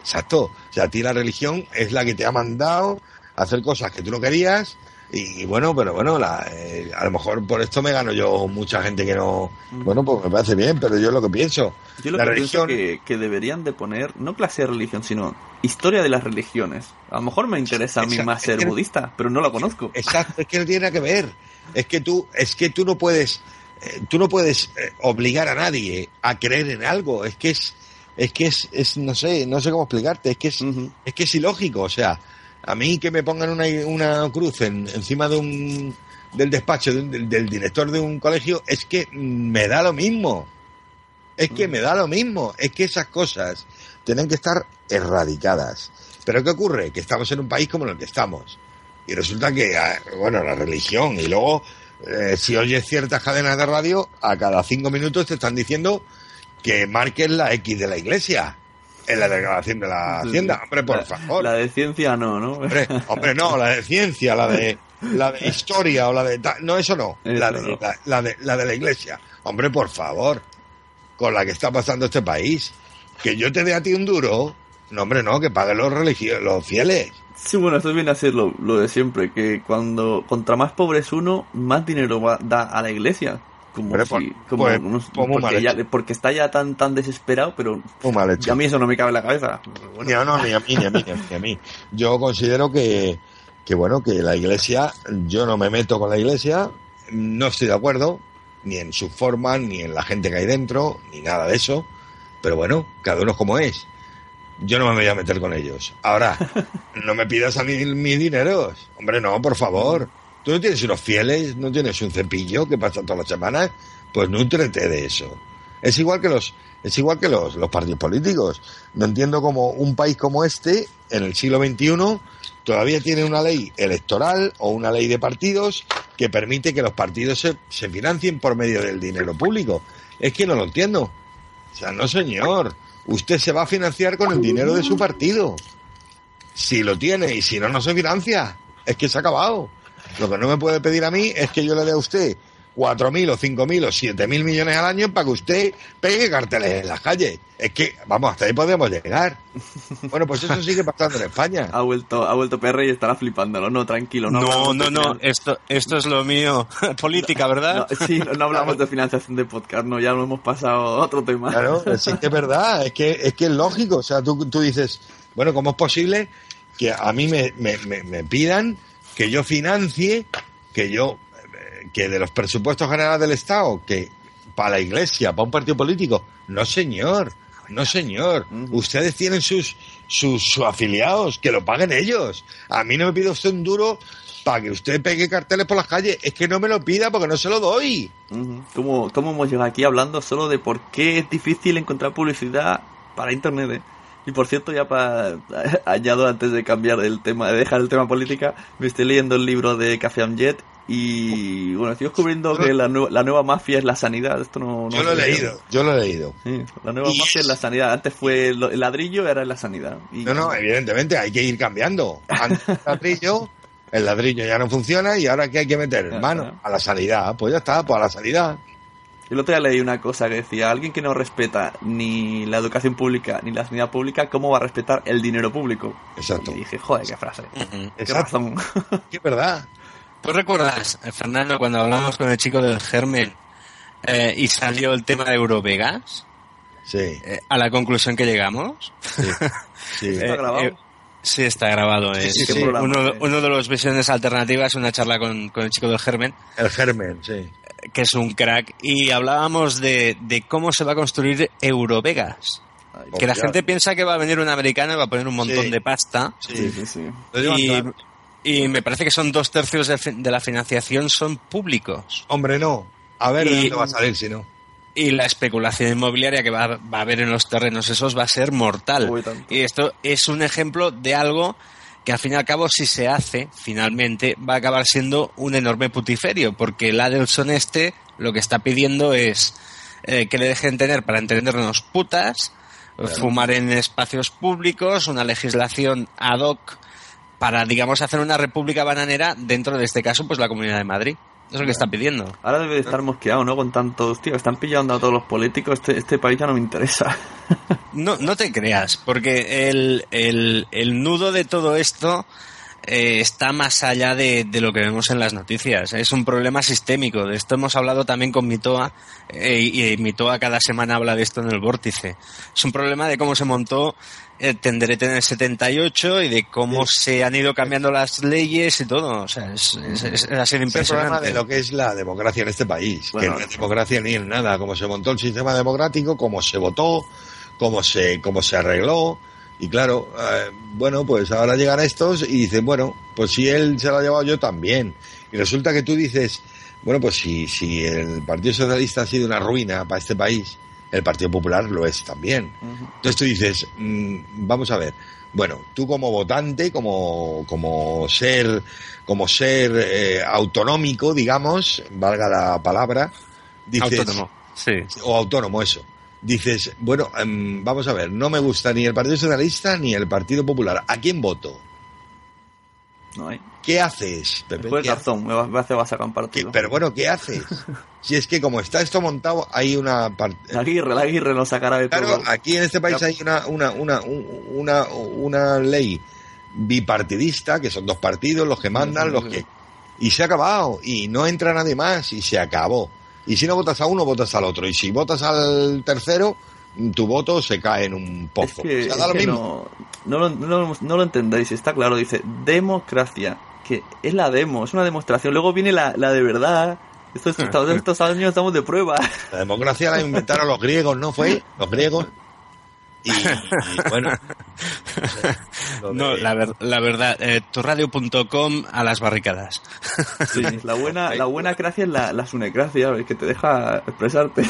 Exacto. O sea, a ti la religión es la que te ha mandado a hacer cosas que tú no querías y, bueno, pero bueno, la, eh, a lo mejor por esto me gano yo mucha gente que no... Bueno, pues me parece bien, pero yo es lo que pienso. Yo lo la que religión... pienso que, que deberían de poner, no clase de religión, sino historia de las religiones. A lo mejor me interesa a mí Exacto, más ser que- budista, pero no lo conozco. Exacto, es que no tiene nada que ver. Es que tú, es que tú no puedes, tú no puedes eh, obligar a nadie a creer en algo. Es que es, es que es, es no sé, no sé cómo explicarte. Es que es, es que es ilógico. O sea, a mí que me pongan una, una cruz en- encima de un, del despacho de un- del, del director de un colegio, es que me da lo mismo. Es que me da lo mismo. Es que esas cosas tienen que estar erradicadas. Pero ¿qué ocurre? Que estamos en un país como en el que estamos. Y resulta que, ah, bueno, la religión, y luego, eh, si oyes ciertas cadenas de radio, a cada cinco minutos te están diciendo que marques la X de la iglesia en la declaración de la Hacienda. Hombre, por favor. La de ciencia no, ¿no? Hombre, hombre, no, la de ciencia, la de, la de historia o la de... No, eso no. La de la, la de, la de la iglesia. Hombre, por favor. Con la que está pasando este país. Que yo te dé a ti un duro. No, hombre, no, que paguen los religiosos, los fieles. Sí, bueno, esto viene a ser lo, lo de siempre, que cuando contra más pobre es uno, más dinero va- da a la iglesia. Como si- pues- como- pues- pues porque, ya- porque está ya tan tan desesperado, pero mal hecho. a mí eso no me cabe en la cabeza. Ni a, no, ni a mí, ni a mí, ni a mí. Yo considero que, que, bueno, que la iglesia, yo no me meto con la iglesia, no estoy de acuerdo, ni en su forma, ni en la gente que hay dentro, ni nada de eso, pero bueno, cada uno es como es. Yo no me voy a meter con ellos. Ahora, no me pidas a mí mis dineros. Hombre, no, por favor. Tú no tienes unos fieles, no tienes un cepillo que pasa todas las semanas, pues nútrete de eso. Es igual que los, es igual que los, los partidos políticos. No entiendo cómo un país como este, en el siglo XXI, todavía tiene una ley electoral o una ley de partidos que permite que los partidos se, se financien por medio del dinero público. Es que no lo entiendo. O sea, no señor. Usted se va a financiar con el dinero de su partido. Si lo tiene y si no, no se financia. Es que se ha acabado. Lo que no me puede pedir a mí es que yo le dé a usted 4.000 o 5.000 o 7.000 millones al año para que usted pegue carteles en las calles. Es que, vamos, hasta ahí podemos llegar. Bueno, pues eso sigue pasando en España. Ha vuelto, ha vuelto PR y estará flipándolo. No, tranquilo. No, No, hablamos no, de no, esto, esto es lo mío. Política, ¿verdad? No, sí, no hablamos de financiación de podcast, no, ya lo hemos pasado a otro tema. Claro, sí que es verdad, es que es que es lógico. O sea, tú, tú dices, bueno, ¿cómo es posible que a mí me, me, me- me pidan que yo financie, que yo, que de los presupuestos generales del Estado, que para la iglesia, para un partido político? No, señor, no, señor. Ustedes tienen sus, sus, sus afiliados, que lo paguen ellos. A mí no me pide usted un duro para que usted pegue carteles por las calles. Es que no me lo pida porque no se lo doy. Ujú. ¿Cómo, ¿Cómo hemos llegado aquí hablando solo de por qué es difícil encontrar publicidad para Internet? eh? Y por cierto, ya para añado antes de cambiar el tema, de dejar el tema política, me estoy leyendo el libro de Café Amjet y bueno, estoy descubriendo que la, nue- la nueva mafia es la sanidad. Esto no, no Yo lo he leído, yo lo he leído. Sí, la nueva Y mafia es la sanidad. Antes fue el ladrillo, ahora es la sanidad. Y- No, no, evidentemente hay que ir cambiando. Antes el ladrillo, el ladrillo ya no funciona y ahora ¿qué hay que meter, hermano? A la sanidad, pues ya está, pues a la sanidad. El otro día leí una cosa que decía, alguien que no respeta ni la educación pública ni la sanidad pública, ¿cómo va a respetar el dinero público? Exacto. Y dije, joder, qué frase. Qué razón. Qué verdad. ¿Tú recuerdas, Fernando, cuando hablamos con el chico del Germen eh, y salió el tema de Eurovegas? Sí. Eh, a la conclusión que llegamos. Sí. ¿Está grabado? eh, sí, está grabado. Sí, es sí, sí. Uno, Programa, uno de los visiones alternativas, una charla con, con el chico del Germen, El germen, sí. que es un crack, y hablábamos de, de cómo se va a construir Eurovegas. Que la gente piensa que va a venir un americano y va a poner un montón Sí. de pasta. Sí, sí, sí. Y. y me parece que son dos tercios de, la financiación son públicos. Hombre, no. A ver de Y- dónde va a salir si no. Y la especulación inmobiliaria que va, va a haber en los terrenos esos va a ser mortal. Uy. Y esto es un ejemplo de algo que al fin y al cabo si se hace, finalmente, va a acabar siendo un enorme putiferio, porque el Adelson este lo que está pidiendo es eh, que le dejen tener, para entendernos, putas, fumar en espacios públicos, una legislación ad hoc para, digamos, hacer una república bananera dentro de este caso, pues la Comunidad de Madrid. Es lo que está pidiendo. Ahora debe de estar mosqueado, ¿no? Con tantos, tío, están pillando a todos los políticos, este, este país ya no me interesa. No, no te creas, porque el, el, el nudo de todo esto eh, está más allá de, de, lo que vemos en las noticias. Es un problema sistémico. De esto hemos hablado también con Mitoa, eh, y Mitoa cada semana habla de esto en el vórtice. Es un problema de cómo se montó el tenderete en el 78 y de cómo sí. se han ido cambiando las leyes y todo. O sea, es, es, es, ha sido impresionante. Es el problema de lo que es la democracia en este país. Bueno, que no es democracia ni en nada. Cómo se montó el sistema democrático, cómo se votó, cómo se, cómo se arregló. Y claro, eh, bueno, pues ahora llegan estos y dicen, bueno, pues si él se lo ha llevado yo también. Y resulta que tú dices, bueno, pues si, si el Partido Socialista ha sido una ruina para este país, el Partido Popular lo es también. Uh -huh. Entonces tú dices, mmm, vamos a ver, bueno, tú como votante, como, como ser, como ser eh, autonómico, digamos, valga la palabra, dices, autónomo, sí. o autónomo, eso dices, bueno, um, vamos a ver, no me gusta ni el Partido Socialista ni el Partido Popular. ¿A quién voto? No hay. ¿Qué haces, Pepe? Después razón, me vas a sacar un partido. Pero bueno, ¿qué haces? si es que como está esto montado, hay una parte... La Aguirre, la Aguirre nos sacará de claro, todo. Aquí en este país hay una, una, una, una, una ley bipartidista, que son dos partidos los que mandan, sí, sí, los que... Y se ha acabado, y no entra nadie más, y se acabó. Y si no votas a uno, votas al otro. Y si votas al tercero, tu voto se cae en un pozo. Es que, o sea, da lo es que mismo. No, no, no, no, lo entendéis, está claro. Dice democracia, que es la demo, es una demostración. Luego viene la, la de verdad. Estos, estos, estos años estamos de prueba. La democracia la inventaron los griegos, ¿no fue? Los griegos. Y, y, bueno. No, la, ver, la verdad, eh, turradio.com a las barricadas. Sí, la buena, la buena gracia es la, la sunecracia, que te deja expresarte.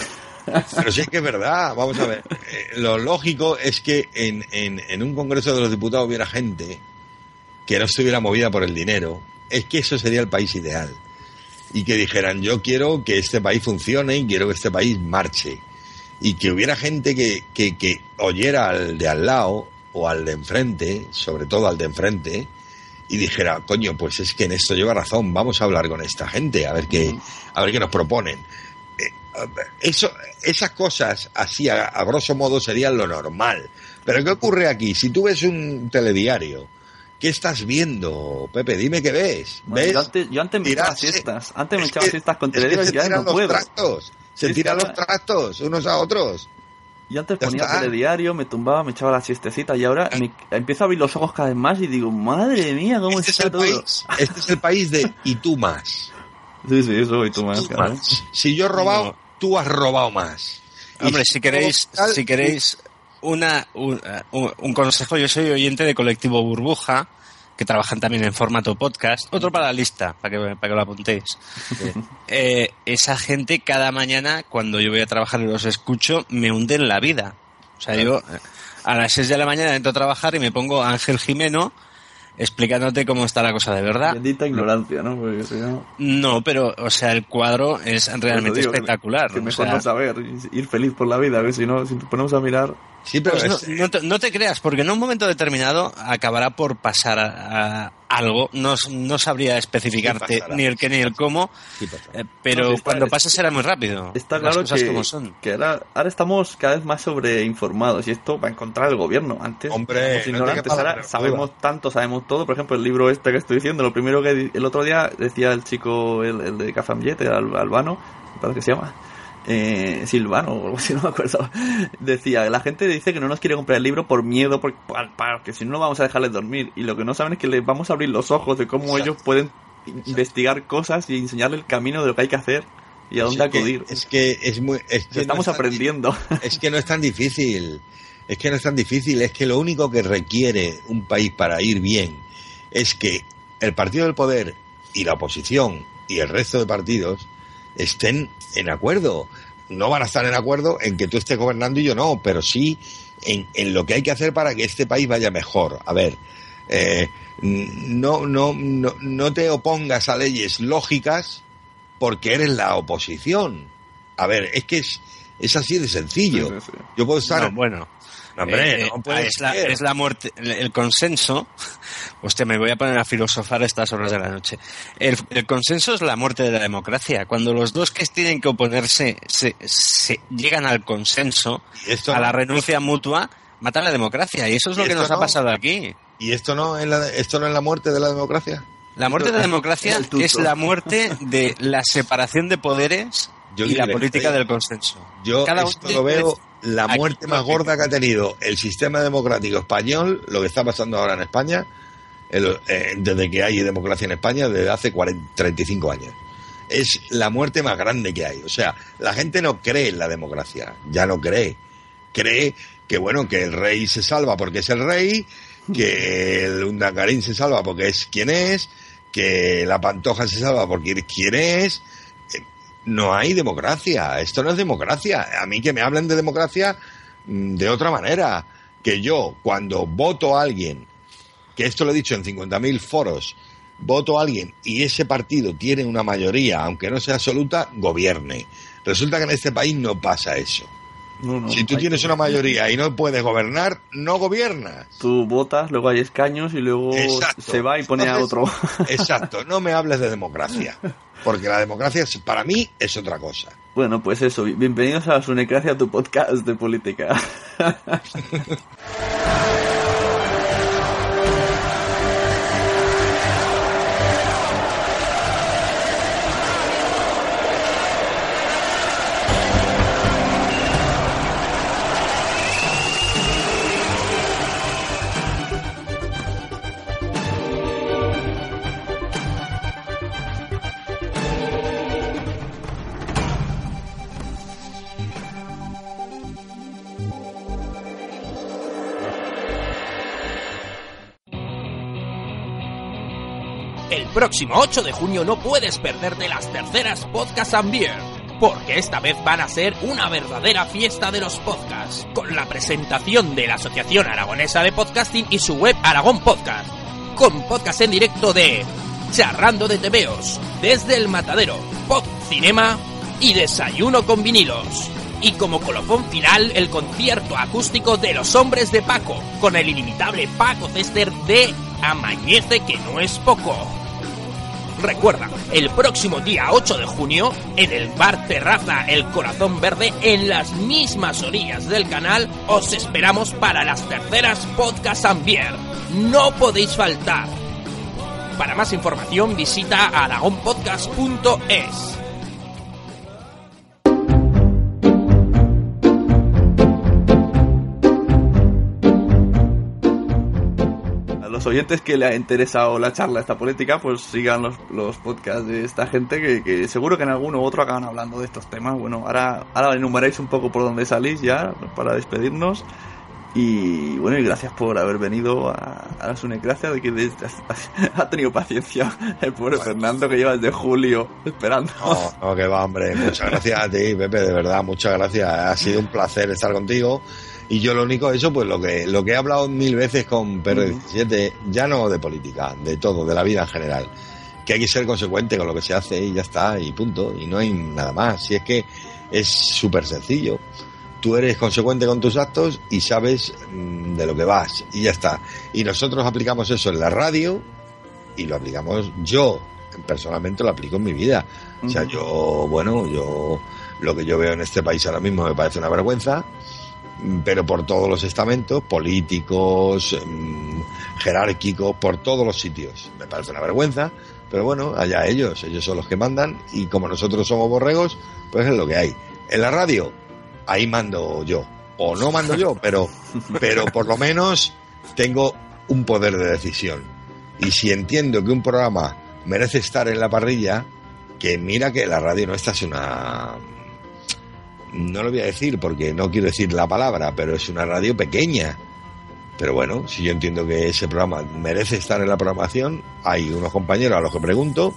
Pero sí es que es verdad, vamos a ver. Eh, lo lógico es que en, en, en, un Congreso de los Diputados hubiera gente que no estuviera movida por el dinero. Es que eso sería el país ideal. Y que dijeran, yo quiero que este país funcione y quiero que este país marche. Y que hubiera gente que, que, que oyera al de al lado o al de enfrente, sobre todo al de enfrente, y dijera, coño, pues es que en esto lleva razón, vamos a hablar con esta gente, a ver qué, a ver qué nos proponen. Eso, esas cosas así a, a, grosso modo serían lo normal. Pero ¿qué ocurre aquí? Si tú ves un telediario, ¿qué estás viendo, Pepe? Dime qué ves. Bueno, ¿Ves? Yo antes, yo antes me echaba siestas. Antes me echaba siestas con telediario es y ya no los. Tractos, se es tiran los tractos unos a otros. Yo antes ponía telediario, me tumbaba, me echaba la siestecita y ahora me, empiezo a abrir los ojos cada vez más y digo, madre mía, cómo este está es todo. País, este es el país de y tú más. Sí, sí, eso y tú más. Tú más. Si yo he robado. Tú has robado más. Hombre, si, queréis, si queréis una, un, un, un, consejo, yo soy oyente de Colectivo Burbuja, que trabajan también en formato podcast. Otro para la lista, para que, para que lo apuntéis. Sí. Eh, esa gente cada mañana, cuando yo voy a trabajar y los escucho, me hunden la vida. O sea, yo a las 6 de la mañana entro a trabajar y me pongo Ángel Jimeno explicándote cómo está la cosa de verdad. Bendita ignorancia, ¿no? Porque no... no, pero, o sea, el cuadro es realmente digo, espectacular. Que, que mejor o sea... no saber, ir feliz por la vida, que si no, si nos ponemos a mirar... Sí, pero pues no, no, te, no, te, creas, porque en un momento determinado acabará por pasar a, a algo. No, no sabría especificarte sí ni el qué ni el cómo, sí eh, pero sí, está, cuando pase será muy rápido. Está claro Las cosas que, como son. que ahora, ahora, estamos cada vez más sobreinformados y esto va a encontrar el gobierno. Antes, Hombre, ignorantes, ahora sabemos tanto, sabemos todo. Por ejemplo, el libro este que estoy diciendo, lo primero que el otro día decía el chico, el, el de Cafamjet, el albano, me parece que se llama eh, Silvano o algo así, no me acuerdo. Decía, la gente dice que no nos quiere comprar el libro por miedo, porque, porque si no, no vamos a dejarles dormir. Y lo que no saben es que les vamos a abrir los ojos de cómo Exacto. ellos pueden Exacto. investigar cosas y enseñarle el camino de lo que hay que hacer y a dónde es acudir. Que, es que es muy. Es que estamos no es aprendiendo. Es que no es tan difícil. Es que no es tan difícil. Es que lo único que requiere un país para ir bien es que el partido del poder y la oposición y el resto de partidos estén en acuerdo. No van a estar en acuerdo en que tú estés gobernando y yo no, pero sí en, en lo que hay que hacer para que este país vaya mejor. A ver, eh, no, no, no, no te opongas a leyes lógicas porque eres la oposición. A ver, es que es, es así de sencillo. Sí, sí, sí. Yo puedo estar. No, bueno. Hombre, Eh, no puede es, la, ser. es la muerte, el, el consenso. Hostia, me voy a poner a filosofar a estas horas de la noche. El, el consenso es la muerte de la democracia. Cuando los dos que tienen que oponerse se, se llegan al consenso, esto a la renuncia mutua, matan la democracia. Y eso es ¿Y lo que nos ha pasado aquí. ¿Y esto no es la, esto no es la muerte de la democracia? La muerte de la democracia es la muerte de la separación de poderes Yo y la política estoy- del consenso. Yo Cada esto lo veo la muerte más gorda que ha tenido el sistema democrático español, lo que está pasando ahora en España, el- eh, desde que hay democracia en España, desde hace 40, 35 años. Es la muerte más grande que hay. O sea, la gente no cree en la democracia, ya no cree. Cree que, bueno, que el rey se salva porque es el rey, que el Undangarín se salva porque es quien es, que la Pantoja se salva porque es quien es, no hay democracia. Esto no es democracia. A mí que me hablen de democracia mm, de otra manera. Que yo, cuando voto a alguien, que esto lo he dicho en 50.000 foros, voto a alguien y ese partido tiene una mayoría, aunque no sea absoluta, gobierne. Resulta que en este país no pasa eso. Si tú tienes una mayoría y no puedes gobernar, no gobiernas. Tú votas, luego hay escaños y luego Exacto. se va y pone a otro. Exacto, no me hables de democracia. Porque la democracia para mí es otra cosa. Bueno, pues eso, bi- bienvenidos a Sunecracia, tu podcast de política. próximo 8 de junio no puedes perderte las terceras Podcast and Beer, porque esta vez van a ser una verdadera fiesta de los podcasts, con la presentación de la Asociación Aragonesa de Podcasting y su web Aragón Podcast, con podcast en directo de Charrando de Tebeos, desde el Matadero, Pod Cinema y Desayuno con vinilos. Y como colofón final, el concierto acústico de Los Hombres de Paco, con el inimitable Paco Cester de Amañece que no es poco. Recuerda, el próximo día 8 de junio, en el bar Terraza El Corazón Verde, en las mismas orillas del canal, os esperamos para las terceras Podcast Ambier. No podéis faltar. Para más información visita aragonpodcast.es. los oyentes que le ha interesado la charla esta política, pues sigan los, los podcasts de esta gente que, que seguro que en alguno u otro acaban hablando de estos temas. Bueno, ahora, ahora enumeráis un poco por dónde salís ya para despedirnos. Y bueno, y gracias por haber venido a, a la Sunecracia, de que ha tenido paciencia el pobre Fernando que lleva desde julio esperando. No, no, que va, hombre. Muchas gracias a ti, Pepe, de verdad, muchas gracias. Ha sido un placer estar contigo. Y yo lo único, eso, pues lo que, lo que he hablado mil veces con PR17, ya no de política, de todo, de la vida en general. Que hay que ser consecuente con lo que se hace y ya está, y punto. Y no hay nada más. Si es que es súper sencillo. Tú eres consecuente con tus actos y sabes mm, de lo que vas, y ya está. Y nosotros aplicamos eso en la radio, y lo aplicamos yo personalmente lo aplico en mi vida o sea yo bueno yo lo que yo veo en este país ahora mismo me parece una vergüenza pero por todos los estamentos políticos mm, jerárquicos por todos los sitios. Me parece una vergüenza pero bueno allá ellos ellos son los que mandan y como nosotros somos borregos pues es lo que hay. En la radio ahí mando yo. O no mando yo pero pero por lo menos tengo un poder de decisión. Y si entiendo que un programa merece estar en la parrilla, que mira que la radio no esta es una... No lo voy a decir porque no quiero decir la palabra, pero es una radio pequeña. Pero bueno, si yo entiendo que ese programa merece estar en la programación, hay unos compañeros a los que pregunto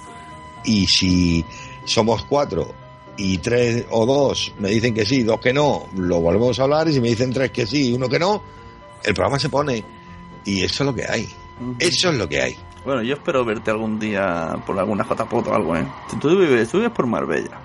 y si somos cuatro y tres o dos me dicen que sí, dos que no, lo volvemos a hablar y si me dicen tres que sí y uno que no, el programa se pone. Y eso es lo que hay. Eso es lo que hay. Bueno, yo espero verte algún día por alguna JPOT o algo, ¿eh? Tú vives, tú vives por Marbella.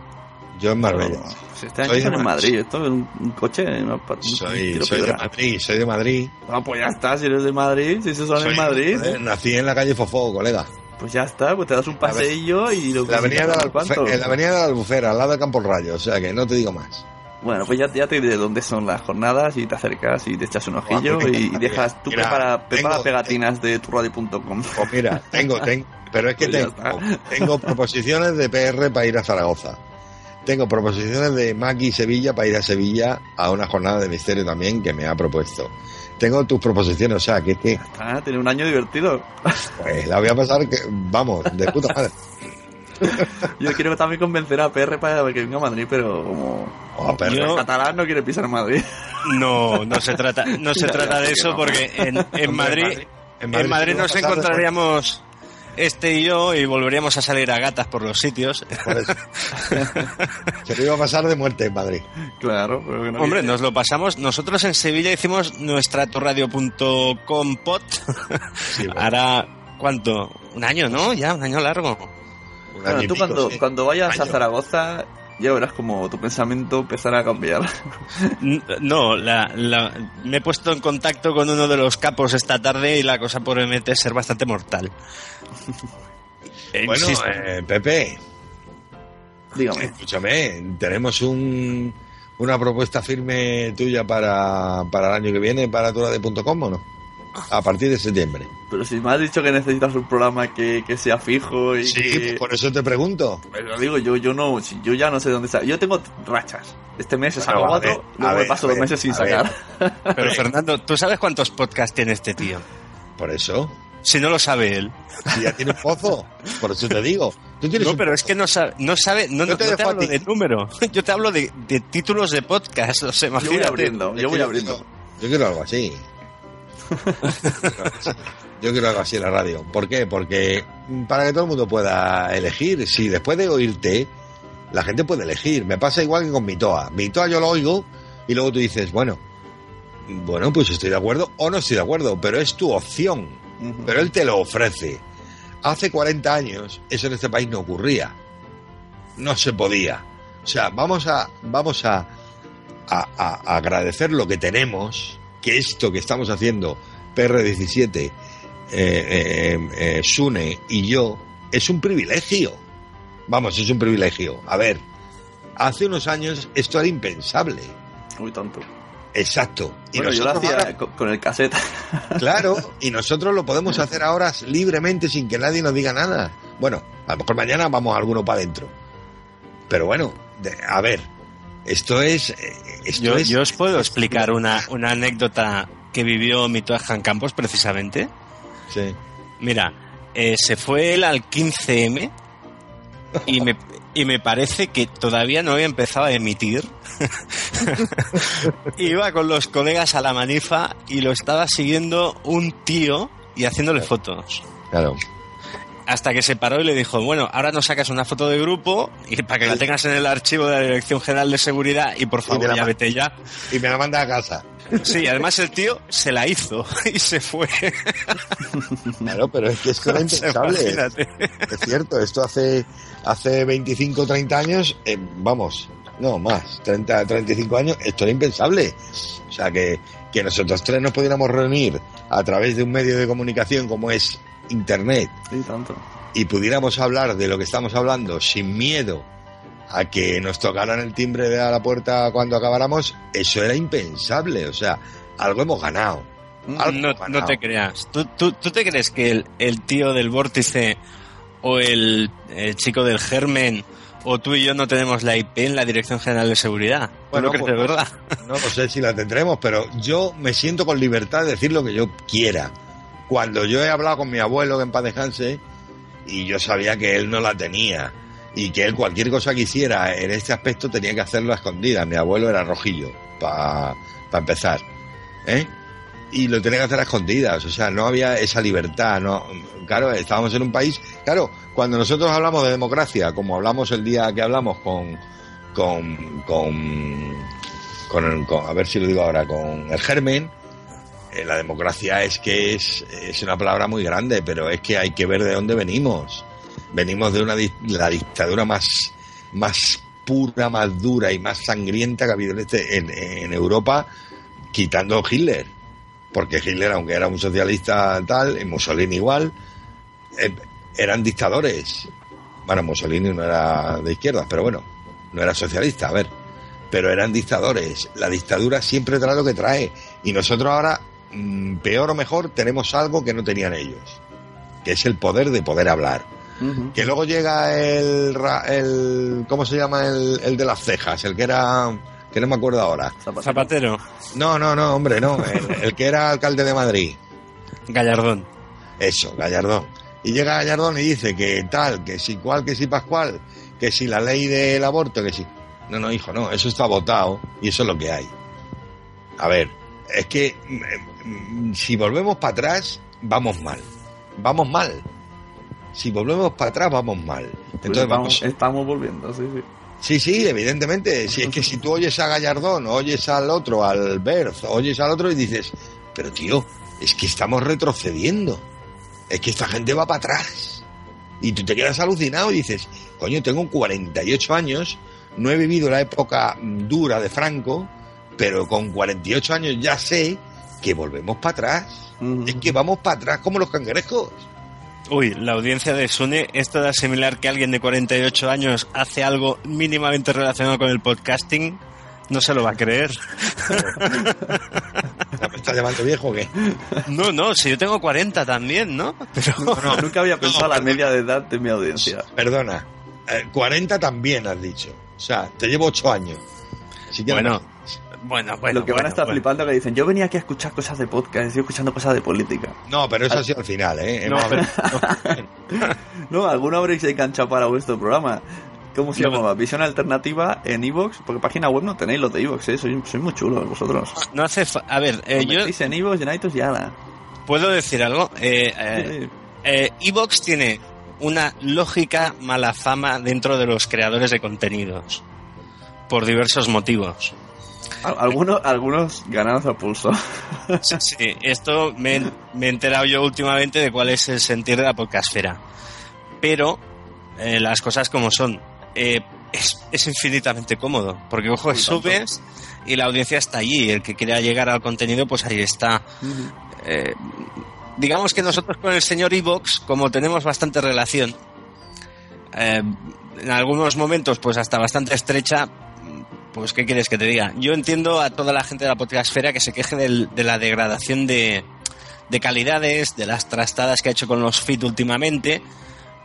Yo en Marbella. Si este año Soy de en Ma- Madrid, esto es un, un coche. Una, pa- un Soy, de. Madrid, soy de Madrid. Ah, pues ya está, si eres de Madrid, si eso son Soy- en Madrid, joder, nací en la calle Fofó, colega. pues ya está, pues te das un paseillo y lo La avenida, de la, en la avenida de la Albufera, al lado de Campo Rayo, o sea que no te digo más. Bueno, pues ya, ya te diré dónde son las jornadas y te acercas y te echas un ojillo pues y dejas, tú mira, prepara, prepara tengo- pegatinas de turradio.com. Pues mira, tengo, tengo, pero es que Pues tengo, tengo proposiciones de PR para ir a Zaragoza. Tengo proposiciones de Maki Sevilla para ir a Sevilla a una jornada de misterio también que me ha propuesto. Tengo tus proposiciones, o sea, que, que Ah, tiene un año divertido. pues la voy a pasar, que, vamos, de puta madre. Yo quiero también convencer a PR para que venga a Madrid, pero como Oh, pero Yo- el catalán no quiere pisar Madrid. No, no se trata, no se trata de eso porque en, Madrid, en Madrid- en nos pasar encontraríamos este y yo y volveríamos a salir a gatas por los sitios. Por eso. Se lo iba a pasar de muerte en Madrid. Claro, pero que no Hombre, nos lo pasamos. Nosotros en Sevilla hicimos nuestra torradio.com pot. Sí, bueno, Hará, ¿cuánto? Un año, ¿no? Ya, un año largo. un Bueno, año tú pico, cuando, sí. cuando vayas a Año. Zaragoza ya verás como tu pensamiento empezará a cambiar. No, la, la- me he puesto en contacto con uno de los capos esta tarde y la cosa promete ser bastante mortal. Eh, Bueno, eh, Pepe, Dígame. escúchame, tenemos un, una propuesta firme tuya para, para el año que viene para turade.com o no? A partir de septiembre. Pero si me has dicho que necesitas un programa que, que sea fijo y Sí, que... pues por eso te pregunto. Pero digo, yo, yo no, yo ya no sé dónde está. Yo tengo rachas. Este mes he sacado cuatro, luego me paso dos meses sin sacar. Pero Fernando, ¿tú sabes cuántos podcasts tiene este tío? Por eso. Si no lo sabe él. Si ya tiene un pozo. Por eso te digo. Tú No, pero es que no sabe, no sabe, no, no te te, dejo a hablo de número, yo te hablo de, de títulos de podcast, o sea, Yo voy abriendo, yo voy abriendo. Yo quiero algo así. Yo quiero algo así en la radio. ¿Por qué? Porque para que todo el mundo pueda elegir. Si después de oírte, la gente puede elegir. Me pasa igual que con mi toa. Mi toa yo lo oigo y luego tú dices, bueno, bueno, pues estoy de acuerdo o no estoy de acuerdo, pero es tu opción. Pero él te lo ofrece. Hace 40 años eso en este país no ocurría. No se podía. O sea, vamos a, vamos a, a, a agradecer lo que tenemos, que esto que estamos haciendo, PR17, eh, eh, eh, Sune y yo, es un privilegio. Vamos, es un privilegio. A ver, hace unos años esto era impensable. Muy tonto. Exacto. Y Bueno, yo lo nosotros hacía ahora- con, el cassette. Claro, y nosotros lo podemos hacer ahora libremente sin que nadie nos diga nada. Bueno, a lo mejor mañana vamos alguno para adentro. Pero bueno, de- a ver, esto es... eh, Esto Yo, es yo os puedo explicar una, una anécdota que vivió mi Jan Campos precisamente. Sí. Mira, eh, se fue él al 15M y me, y me parece que todavía no había empezado a emitir. Iba con los colegas a la manifa y lo estaba siguiendo un tío y haciéndole fotos. Claro. Hasta que se paró y le dijo, bueno, ahora nos sacas una foto de grupo y para que la tengas en el archivo de la Dirección General de Seguridad y por favor la ya vete ya. Y me la manda a casa. Sí, además el tío se la hizo y se fue. Claro, pero es que esto era impensable. Imagínate. Es cierto, esto hace, hace 25, 30 años, eh, vamos, no más, 30, 35 años, esto era impensable. O sea, que, que nosotros tres nos pudiéramos reunir a través de un medio de comunicación como es Internet Sí, tanto. y pudiéramos hablar de lo que estamos hablando sin miedo a que nos tocaran el timbre de a la puerta cuando acabáramos, eso era impensable. O sea, algo hemos ganado. Algo No, hemos no te creas. ¿Tú, tú, tú te crees que el, el tío del vórtice o el, el chico del germen o tú y yo no tenemos la IP en la Dirección General de Seguridad? ¿Tú Bueno, crees pues- de verdad? No lo sé si la tendremos, pero yo me siento con libertad de decir lo que yo quiera. Cuando yo he hablado con mi abuelo, que en paz y yo sabía que él no la tenía, y que él cualquier cosa que hiciera en este aspecto tenía que hacerlo a escondidas. Mi abuelo era rojillo, para empezar. ¿eh? Y lo tenía que hacer a escondidas, o sea, no había esa libertad. no Claro, estábamos en un país... Claro, cuando nosotros hablamos de democracia, como hablamos el día que hablamos con... con, con con, a ver si lo digo ahora, con el germen, la democracia es que es, es una palabra muy grande, pero es que hay que ver de dónde venimos. Venimos de una la dictadura más, más pura, más dura y más sangrienta que ha habido en, este, en Europa, quitando Hitler. Porque Hitler, aunque era un socialista tal, y Mussolini igual, eh, eran dictadores. Bueno, Mussolini no era de izquierdas, pero bueno, no era socialista, a ver. Pero eran dictadores. La dictadura siempre trae lo que trae. Y nosotros ahora, mm, peor o mejor, tenemos algo que no tenían ellos. Que es el poder de poder hablar. Que luego llega el, ra- el ¿cómo se llama? El, el de las cejas, el que era, que no me acuerdo ahora. Zapatero. No, no, no, hombre, no, el, el que era alcalde de Madrid. Gallardón. Eso, Gallardón. Y llega Gallardón y dice que tal, que si cual, que si pascual, que si la ley del aborto, que si... No, no, hijo, no, eso está votado y eso es lo que hay. A ver, es que mm, mm, si volvemos para atrás, vamos mal. Vamos mal. Si volvemos para atrás, vamos mal. Pues Entonces estamos, vamos... estamos volviendo, sí, sí. Sí, sí, evidentemente. Si es que si tú oyes a Gallardón, oyes al otro, al Berth, oyes al otro y dices, pero tío, es que estamos retrocediendo. Es que esta gente va para atrás. Y tú te quedas alucinado y dices, coño, tengo 48 años, no he vivido la época dura de Franco, pero con 48 años ya sé que volvemos para atrás. Es que vamos para atrás como los cangrejos. Uy, la audiencia de Sune es toda similar que alguien de 48 años hace algo mínimamente relacionado con el podcasting. No se lo va a creer. ¿Me estás llamando viejo o qué? No, no, si yo tengo 40 también, ¿no? Pero Nunca había pensado la media de edad de mi audiencia. Perdona, eh, 40 también has dicho. O sea, te llevo 8 años. Así que Bueno, no- bueno, bueno. Lo que van a estar flipando que dicen, yo venía aquí a escuchar cosas de podcast, estoy escuchando cosas de política. No, pero eso ha sido al final, ¿eh? No, Hemos- No, alguno habréis enganchado para vuestro programa. ¿Cómo se No. llamaba? Visión alternativa en Evox, porque página web no tenéis los de Evox, ¿eh? Sois, sois muy chulos vosotros. No hace... fa- A ver, eh, yo en Evox, en iTunes y ala. puedo decir algo. Eh, eh, eh, Evox tiene una lógica mala fama dentro de los creadores de contenidos. Por diversos motivos. Al- Algunos, algunos ganados a pulso. Sí, sí, esto me, me he enterado yo últimamente de cuál es el sentir de la podcastfera. Pero eh, las cosas como son. Eh, es, es infinitamente cómodo, porque ojo, subes y la audiencia está allí. El que quiera llegar al contenido, pues ahí está. Eh, digamos que nosotros con el señor Evox, como tenemos bastante relación, en algunos momentos, pues hasta bastante estrecha, pues ¿qué quieres que te diga? Yo entiendo a toda la gente de la podcastfera que se queje del- de la degradación de, de calidades, de las trastadas que ha hecho con los feed últimamente,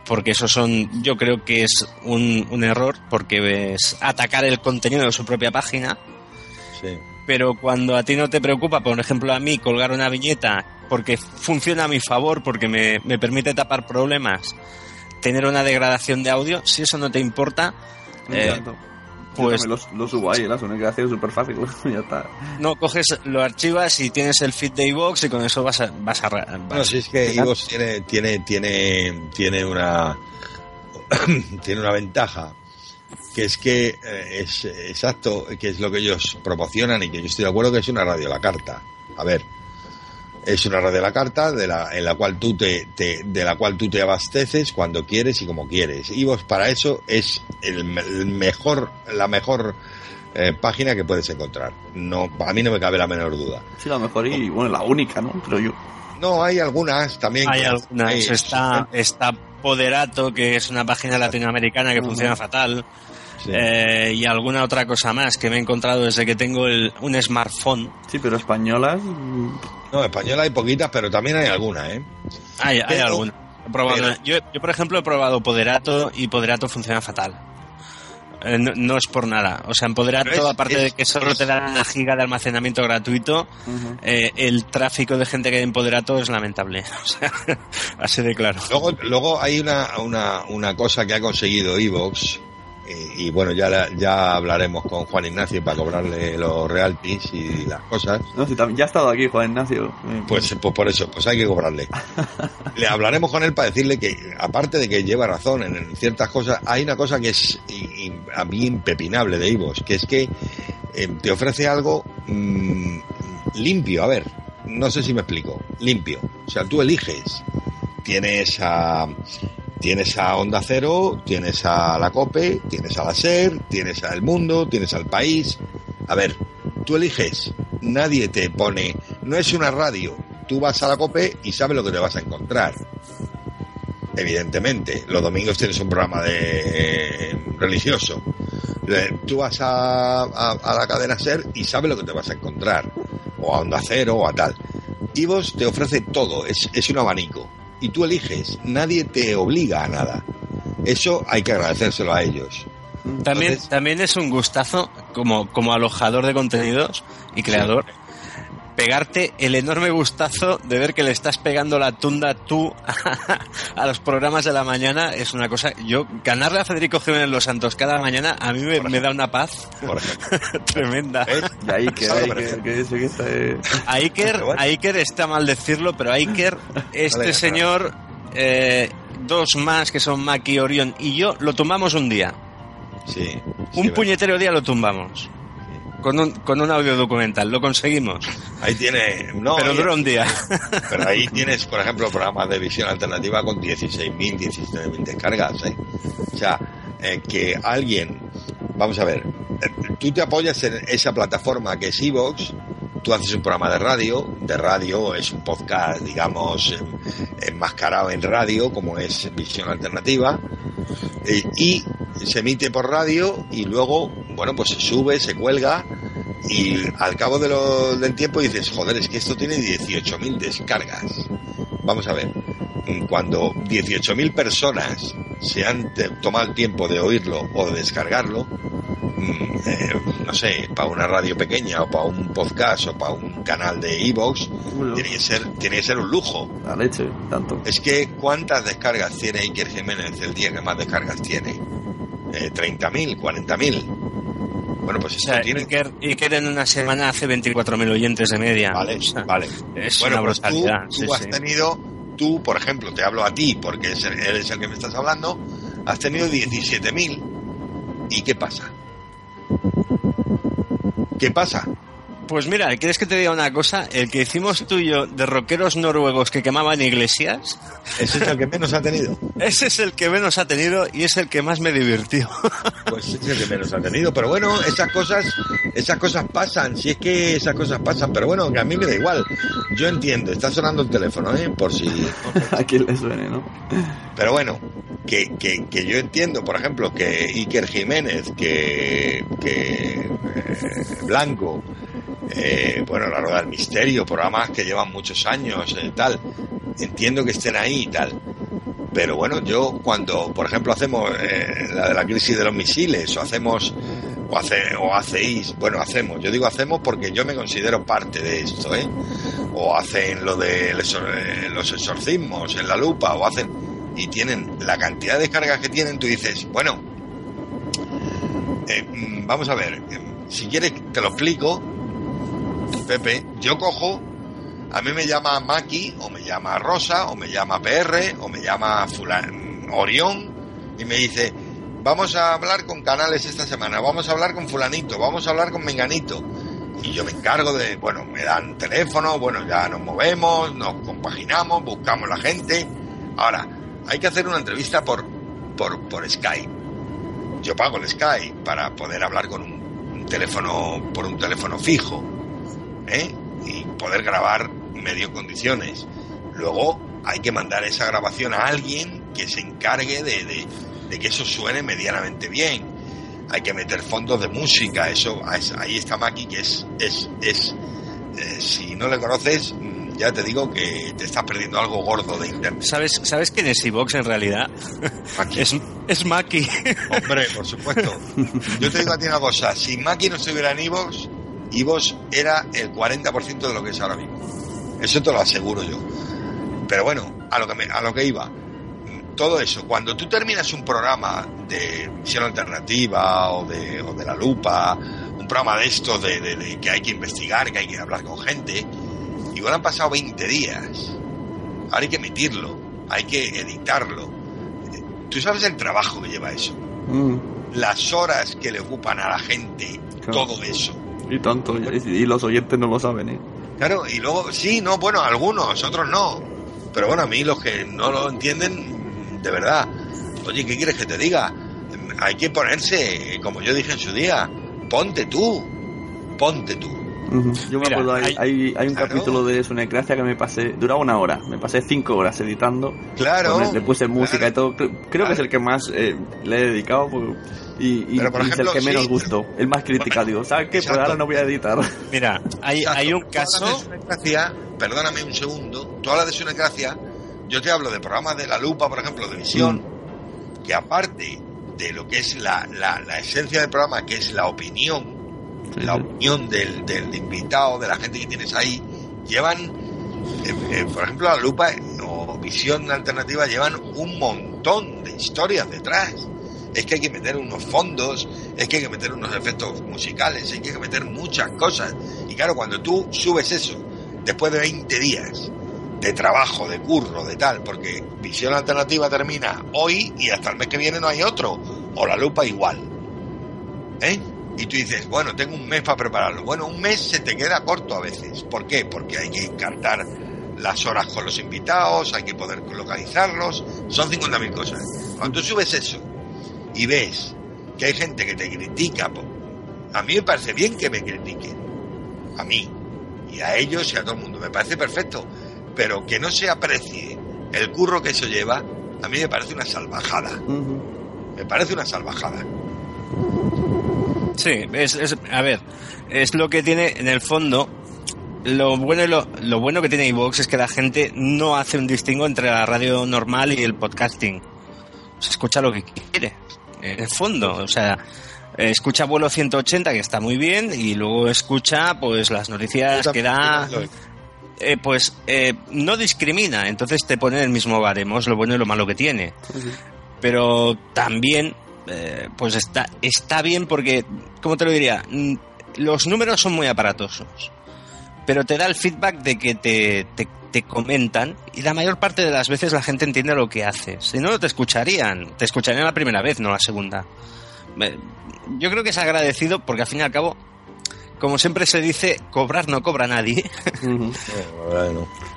porque eso son, yo creo que es un, un error, porque es atacar el contenido de su propia página Sí. pero cuando a ti no te preocupa, por ejemplo a mí, colgar una viñeta porque funciona a mi favor, porque me, me permite tapar problemas, tener una degradación de audio, si eso no te importa, eh. Pues- lo, lo subo ahí, la es súper fácil, ya está. no coges, lo archivas y tienes el feed de iVoox y con eso vas a... Vas a vas- Bueno, si es que Ivos tiene, tiene, tiene, tiene una tiene una ventaja que es que eh, es exacto, que es lo que ellos promocionan y que yo estoy de acuerdo que es una radio a la carta. A ver, es una radio a la carta de la, en la cual tú te, te- de la cual tú te abasteces cuando quieres y como quieres. Y vos para eso es el, me- el mejor, la mejor eh, página que puedes encontrar. No, a mí no me cabe la menor duda. Sí, la mejor y, bueno, la única, ¿no? Creo yo. No, hay algunas también. Hay que- algunas, hay- está, está Poderato, que es una página latinoamericana que funciona fatal, eh, y alguna otra cosa más que me he encontrado desde que tengo el, un smartphone. Sí, pero españolas. No, española hay poquitas, pero también hay alguna, ¿eh? Hay, hay Pero- alguna. He probado- pero- yo, yo, por ejemplo, he probado Poderato y Poderato funciona fatal. Eh, no, no es por nada. O sea, en Poderato, es- aparte es- de que solo es- te dan una giga de almacenamiento gratuito, eh, el tráfico de gente que hay en Poderato es lamentable. O sea, así de claro. Luego, luego hay una, una, una cosa que ha conseguido Evox, y, y bueno, ya, la- ya hablaremos con Juan Ignacio para cobrarle los royalties y las cosas. No, sí, también, ya ha estado aquí Juan Ignacio. Eh, Pues, pues por eso, pues hay que cobrarle. Le hablaremos con él para decirle que, aparte de que lleva razón en, en ciertas cosas, hay una cosa que es y- y a mí impepinable de Ivos, que es que eh, te ofrece algo mm, limpio. A ver, no sé si me explico. Limpio. O sea, tú eliges. Tienes a tienes a Onda Cero, tienes a la COPE, tienes a la SER, tienes a El Mundo, tienes al País. A ver, tú eliges, nadie te pone, no es una radio, tú vas a la COPE y sabes lo que te vas a encontrar. Evidentemente, los domingos tienes un programa de eh, religioso. Tú vas a, a- a la cadena SER y sabes lo que te vas a encontrar. O a Onda Cero o a tal. Ivos te ofrece todo, es, es un abanico. Y tú eliges, nadie te obliga a nada. Eso hay que agradecérselo a ellos. También, también es un gustazo, como, como alojador de contenidos y creador, pegarte el enorme gustazo de ver que le estás pegando la tunda tú a los programas de la mañana. Es una cosa. Yo, ganarle a Federico Jiménez Los Santos cada mañana, a mí me, me da una paz tremenda. Que, que está, eh, A Iker, a Iker está mal decirlo, pero a Iker, este Vale, señor, eh, dos más que son Maki, Orión y yo, lo tumbamos un día. Sí. Un puñetero día lo tumbamos. Con un, con un audio documental, lo conseguimos. Ahí tiene. No, pero dura un día. Pero ahí tienes, por ejemplo, programas de visión alternativa con 16.000, 17.000 descargas. ¿eh? O sea, eh, que alguien, vamos a ver, tú te apoyas en esa plataforma que es Evox, tú haces un programa de radio, de radio es un podcast, digamos, em, enmascarado en radio, como es visión alternativa, eh, y se emite por radio y luego, bueno, pues se sube, se cuelga y al cabo de lo- del tiempo dices, joder, es que esto tiene 18.000 descargas. Vamos a ver, cuando 18.000 personas se han tomado el tiempo de oírlo o de descargarlo, mm, eh, no sé, para una radio pequeña o para un podcast o para un canal de Evox, tiene que ser, tiene que ser un lujo. La leche, tanto. Es que ¿cuántas descargas tiene Iker Jiménez el día que más descargas tiene? Eh, ¿30.000? ¿40.000? Bueno, pues O esto sea, tiene... Iker, Iker en una semana hace 24.000 oyentes de media. Vale, O sea, vale. Es bueno, una pues tú, brutalidad. tú sí, has sí. tenido, tú, por ejemplo, te hablo a ti porque es el- eres el que me estás hablando, has tenido 17.000. ¿Y qué pasa? ¿Qué pasa? Pues mira, ¿quieres que te diga una cosa? El que hicimos tuyo de rockeros noruegos que quemaban iglesias, Ese es el que menos ha tenido. ese es el que menos ha tenido y es el que más me divirtió. Pues es el que menos ha tenido. Pero bueno, esas cosas, esas cosas pasan. Si es que esas cosas pasan. Pero bueno, que a mí me da igual. Yo entiendo. Está sonando el teléfono, ¿eh? Por si. A quien le suene, ¿no? Pero bueno, que, que, que yo entiendo, por ejemplo, que Iker Jiménez, que, que eh, Blanco, eh, bueno, La Rueda del Misterio, programas que llevan muchos años, eh, tal, entiendo que estén ahí y tal. Pero bueno, yo cuando, por ejemplo, hacemos eh, la de la crisis de los misiles, o hacemos, o, hace, o hacéis, bueno, hacemos, yo digo hacemos porque yo me considero parte de esto. O hacen lo de los, exorcismos en la lupa, o hacen, y tienen la cantidad de descargas que tienen, tú dices, bueno, mm, vamos a ver, si quieres te lo explico, Pepe, yo cojo, a mí me llama Maki, o me llama Rosa, o me llama PR, o me llama Fulan, Orión, y me dice, vamos a hablar con canales esta semana, vamos a hablar con fulanito, vamos a hablar con menganito. Y yo me encargo de, bueno, me dan teléfono, bueno, ya nos movemos, nos compaginamos, buscamos la gente. Ahora, hay que hacer una entrevista por, por, por Skype. Yo pago el Skype para poder hablar con un, teléfono, por un teléfono fijo, ¿eh? Y poder grabar medio condiciones. Luego hay que mandar esa grabación a alguien que se encargue de, de- de que eso suene medianamente bien. Hay que meter fondos de música, eso ahí está Maki que es es es eh, si no le conoces mm, ya te digo que te estás perdiendo algo gordo de internet. ¿Sabes, ¿Sabes quién es Evox en realidad? Es, es Maki. Hombre, por supuesto. Yo te digo a ti una cosa, si Maki no estuviera en Ivos era el 40% de lo que es ahora mismo. Eso te lo aseguro yo. Pero bueno, a lo que, me- a lo que iba. Todo eso, cuando tú terminas un programa de visión alternativa o de, o de la lupa, un programa de estos de, de- de que hay que investigar, que hay que hablar con gente, igual han pasado 20 días. Ahora hay que emitirlo, hay que editarlo. Tú sabes el trabajo que lleva eso Mm, las horas que le ocupan a la gente, Claro. todo eso. Y tanto, y, y los oyentes no lo saben, ¿eh? Claro, y luego, sí, no, bueno, algunos, otros no. Pero bueno, a mí los que no lo entienden, de verdad. Oye, ¿qué quieres que te diga? Hay que ponerse, como yo dije en su día, ponte tú, ponte tú. Yo me acuerdo, hay, hay, hay un capítulo de Sunecracia que me pasé, duraba una hora, me pasé cinco horas editando. Claro. Le puse música y todo. Creo, que es el que más eh, le he dedicado porque- y, y- Pero, por y es ejemplo, el que menos sí. gustó, el más criticado. Digo, ¿sabes qué? Pues ahora no voy a editar. Mira, hay, Exacto. hay un caso. perdóname un segundo, tú hablas de Sunecracia, yo te hablo de programas de La Lupa, por ejemplo, de Visión, que aparte de lo que es la, la, la esencia del programa, que es la opinión, la opinión del, del invitado, de la gente que tienes ahí, llevan, eh, eh, por ejemplo, La Lupa o Visión Alternativa llevan un montón de historias detrás. Es que hay que meter unos fondos, es que hay que meter unos efectos musicales, hay que meter muchas cosas. Y claro, cuando tú subes eso, después de 20 días de trabajo, de curro, de tal, porque Visión Alternativa termina hoy y hasta el mes que viene no hay otro, o la lupa igual. ¿Eh? Y tú dices, bueno, tengo un mes para prepararlo. Bueno, un mes se te queda corto a veces. ¿Por qué? Porque hay que encartar las horas con los invitados, hay que poder localizarlos, son 50.000 cosas. Cuando tú subes eso y ves que hay gente que te critica, po- a mí me parece bien que me critiquen. A mí. Y a ellos y a todo el mundo. Me parece perfecto. Pero que no se aprecie el curro que eso lleva, a mí me parece una salvajada. Me parece una salvajada. Sí, es, es- a ver, es lo que tiene en el fondo. Lo bueno, y lo, lo bueno que tiene iVoox es que la gente no hace un distingo entre la radio normal y el podcasting. Se escucha lo que quiere, en el fondo. O sea, eh, escucha vuelo 180, que está muy bien, y luego escucha pues las noticias que da. eh, pues eh, no discrimina, entonces te pone en el mismo baremo, es lo bueno y lo malo que tiene pero también eh, pues está, está bien porque, ¿cómo te lo diría? Mm, Los números son muy aparatosos, pero te da el feedback de que te, te, te comentan y la mayor parte de las veces la gente entiende lo que haces. Si no, no te escucharían, te escucharían la primera vez, no la segunda. Yo creo que es agradecido porque al fin y al cabo, como siempre se dice, cobrar no cobra nadie.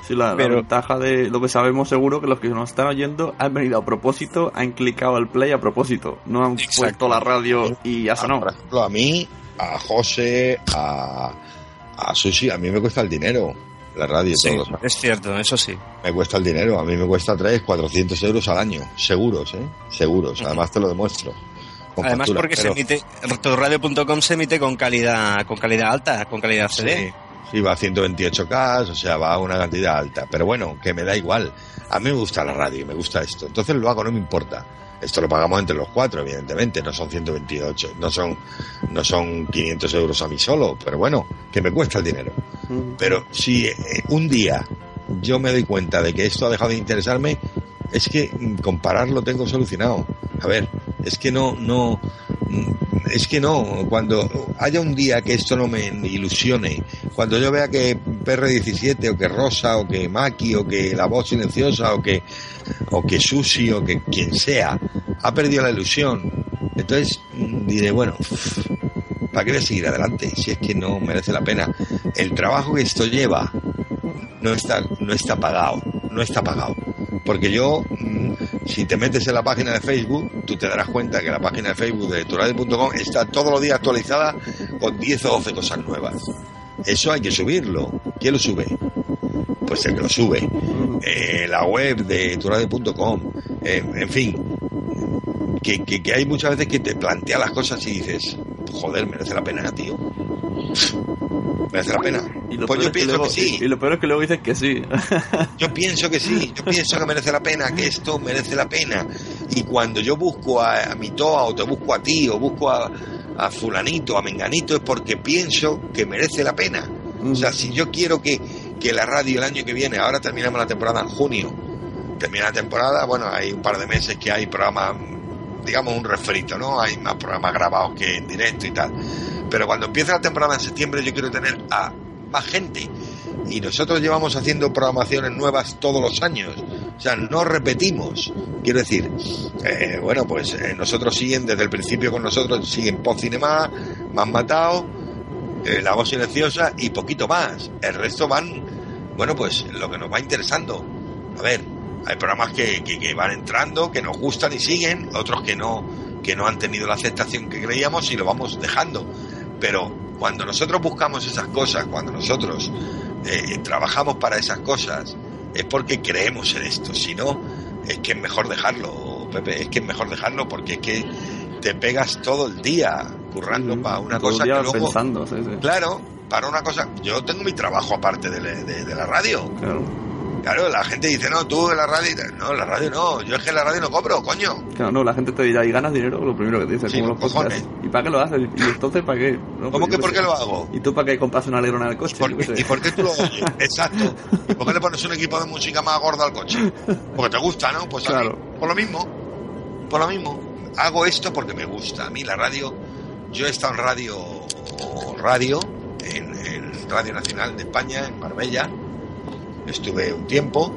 Sí, la, la Pero- ventaja de lo que sabemos seguro que los que nos están oyendo han venido a propósito, han clicado al play a propósito, no han puesto la radio y ya sonó. Por ejemplo, a mí, a José, a, a Susi, a mí me cuesta el dinero. La radio, Sí, es cierto, eso sí. Me cuesta el dinero, a mí me cuesta 3, 400 euros al año, seguros, ¿eh? Seguros, además te lo demuestro. Además factura, porque pero- se emite, radio.com se emite con calidad, con calidad alta, con calidad CD. Sí, sí, va a 128K, o sea, va a una cantidad alta. Pero bueno, que me da igual. A mí me gusta la radio, me gusta esto. Entonces lo hago, no me importa. Esto lo pagamos entre los cuatro, evidentemente, no son 128, no son, no son 500 euros a mí solo, pero bueno, que me cuesta el dinero. Pero si eh, un día yo me doy cuenta de que esto ha dejado de interesarme, es que mm, compararlo tengo solucionado. A ver, es que no, no, mm, es que no, cuando haya un día que esto no me ilusione, cuando yo vea que PR17 o que Rosa o que Maki o que La Voz Silenciosa o que, o que Susi o que quien sea ha perdido la ilusión, entonces mm, diré, bueno, ¿para qué voy a seguir adelante? Si es que no merece la pena. El trabajo que esto lleva no está, no está pagado, no está pagado. Porque yo, mm, si te metes en la página de Facebook, tú te darás cuenta que la página de Facebook de turade.com está todos los días actualizada con 10 o 12 cosas nuevas. Eso hay que subirlo. ¿Quién lo sube? Pues el que lo sube. Eh, la web de turade.com. Eh, en fin, que, que, que hay muchas veces que te plantea las cosas y dices, joder, merece la pena, tío. Merece la pena. Y lo, Pues yo que pienso luego, que sí. y lo peor es que luego dices que sí. Yo pienso que sí, yo pienso que merece la pena, que esto merece la pena. Y cuando yo busco a, a mi toa o te busco a ti o busco a, a fulanito, a menganito, es porque pienso que merece la pena. O sea, si yo quiero que, que la radio el año que viene, ahora terminamos la temporada en junio, termina la temporada, bueno, hay un par de meses que hay programas, digamos un refrito, ¿no? Hay más programas grabados que en directo y tal. Pero cuando empieza la temporada en septiembre yo quiero tener a más gente. Y nosotros llevamos haciendo programaciones nuevas todos los años. O sea, no repetimos. Quiero decir, eh, bueno, pues eh, nosotros siguen desde el principio con nosotros, siguen Post Cinema, Más Matado, eh, La Voz Silenciosa y poquito más. El resto van, bueno, pues lo que nos va interesando. A ver, Hay programas que, que, que van entrando, que nos gustan y siguen, otros que no, que no han tenido la aceptación que creíamos y lo vamos dejando. Pero cuando nosotros buscamos esas cosas, cuando nosotros eh, trabajamos para esas cosas, es porque creemos en esto. Si no, es que es mejor dejarlo, Pepe, es que es mejor dejarlo porque es que te pegas todo el día currando para una Todo el cosa día que luego... pensando, sí, sí. Claro, para una cosa... Yo tengo mi trabajo aparte de- de la radio. Claro. Claro, la gente dice, no, tú en la radio... No, la radio no, yo es que en la radio no cobro, coño. Claro, no, la gente te dirá, ¿y ganas dinero? Lo primero que te dice, Sí, como los podcasts. ¿Y para qué lo haces? ¿Y entonces para qué? No, ¿Cómo pues que por qué lo hago? ¿Y tú para qué compras una alegrona en el coche? Yo qué. ¿Y por qué tú lo oyes? Exacto. ¿Y por qué le pones un equipo de música más gordo al coche? Porque te gusta, ¿no? Pues mí, Claro. por lo mismo. Por lo mismo. Hago esto porque me gusta. A mí la radio, yo he estado en radio, radio, en, en Radio Nacional de España, en Marbella. Estuve un tiempo.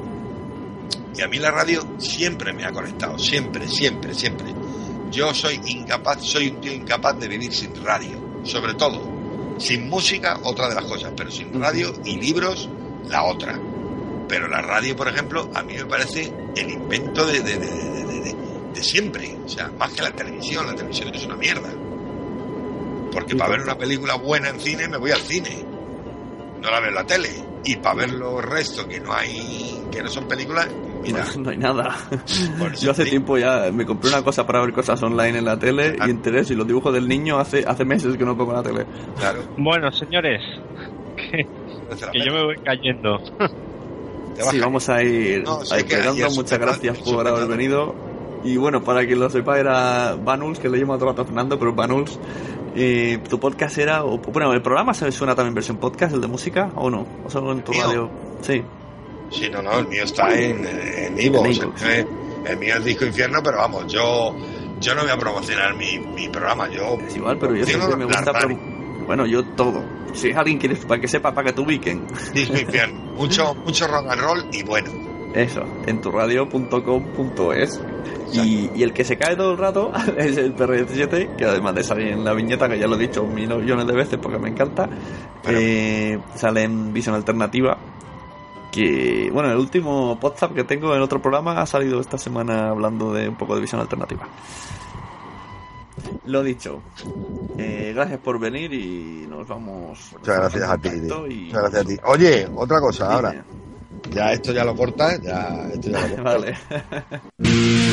Y a mí la radio siempre me ha conectado. Siempre, siempre, siempre. Yo soy incapaz, soy un tío incapaz de vivir sin radio. Sobre todo. Sin música, otra de las cosas. Pero sin radio y libros, la otra. Pero la radio, por ejemplo, a mí me parece el invento de, de, de, siempre. O sea, más que la televisión. La televisión es una mierda. Porque para ver una película buena en cine, me voy al cine. No la veo en la tele. Y para ver los restos que no hay, que no son películas, mira. No, no hay nada. Yo hace tiempo ya me compré una cosa para ver cosas online en la tele y interés y los dibujos del niño hace hace meses que no pongo la tele. Claro. Bueno, señores, que, que yo me voy cayendo. Sí, vamos a ir No, a que ayer Muchas gracias por haber venido. Y bueno, para quien lo sepa, era Banuls, que le llamo todo el rato Fernando, pero Banuls. Y tu podcast era. o- Bueno, el programa se suena también versión podcast, el de música, o no? O solo en tu ¿Mío? radio. Sí. Sí, no, no, el mío está en, en el, mío- el mío es Disco Infierno, pero vamos, yo yo no voy a promocionar mi, mi programa. Yo Es igual, pero yo siempre me gusta. prom- Bueno, yo todo. Si es alguien que para que sepa, para que te ubiquen. Disco Infierno. Mucho, mucho rock and roll y bueno. Eso, en turradio.com.es. Y, y el que se cae todo el rato es el PR17, que además de salir en la viñeta, que ya lo he dicho millones de veces porque me encanta, eh, sale en Visión Alternativa. Que, bueno, el último podcast que tengo en otro programa ha salido esta semana hablando de un poco de Visión Alternativa. Lo dicho, eh, gracias por venir y nos vamos. Muchas gracias a ti. y- Muchas gracias a ti. Oye, otra cosa ahora. Ya esto ya lo cortas, ya esto ya lo cortas. Vale.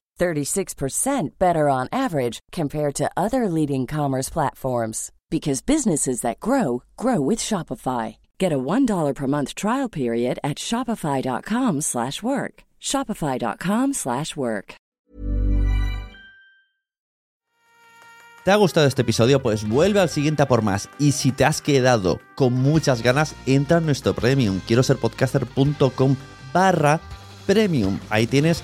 36% better on average compared to other leading commerce platforms because businesses that grow grow with Shopify. Get a $1 per month trial period at shopify.com/work. shopify.com/work. ¿Te ha gustado este episodio? Pues vuelve al siguiente a por más. Y si te has quedado con muchas ganas, entra en nuestro premium. Quiero ser podcaster.com/premium. Ahí tienes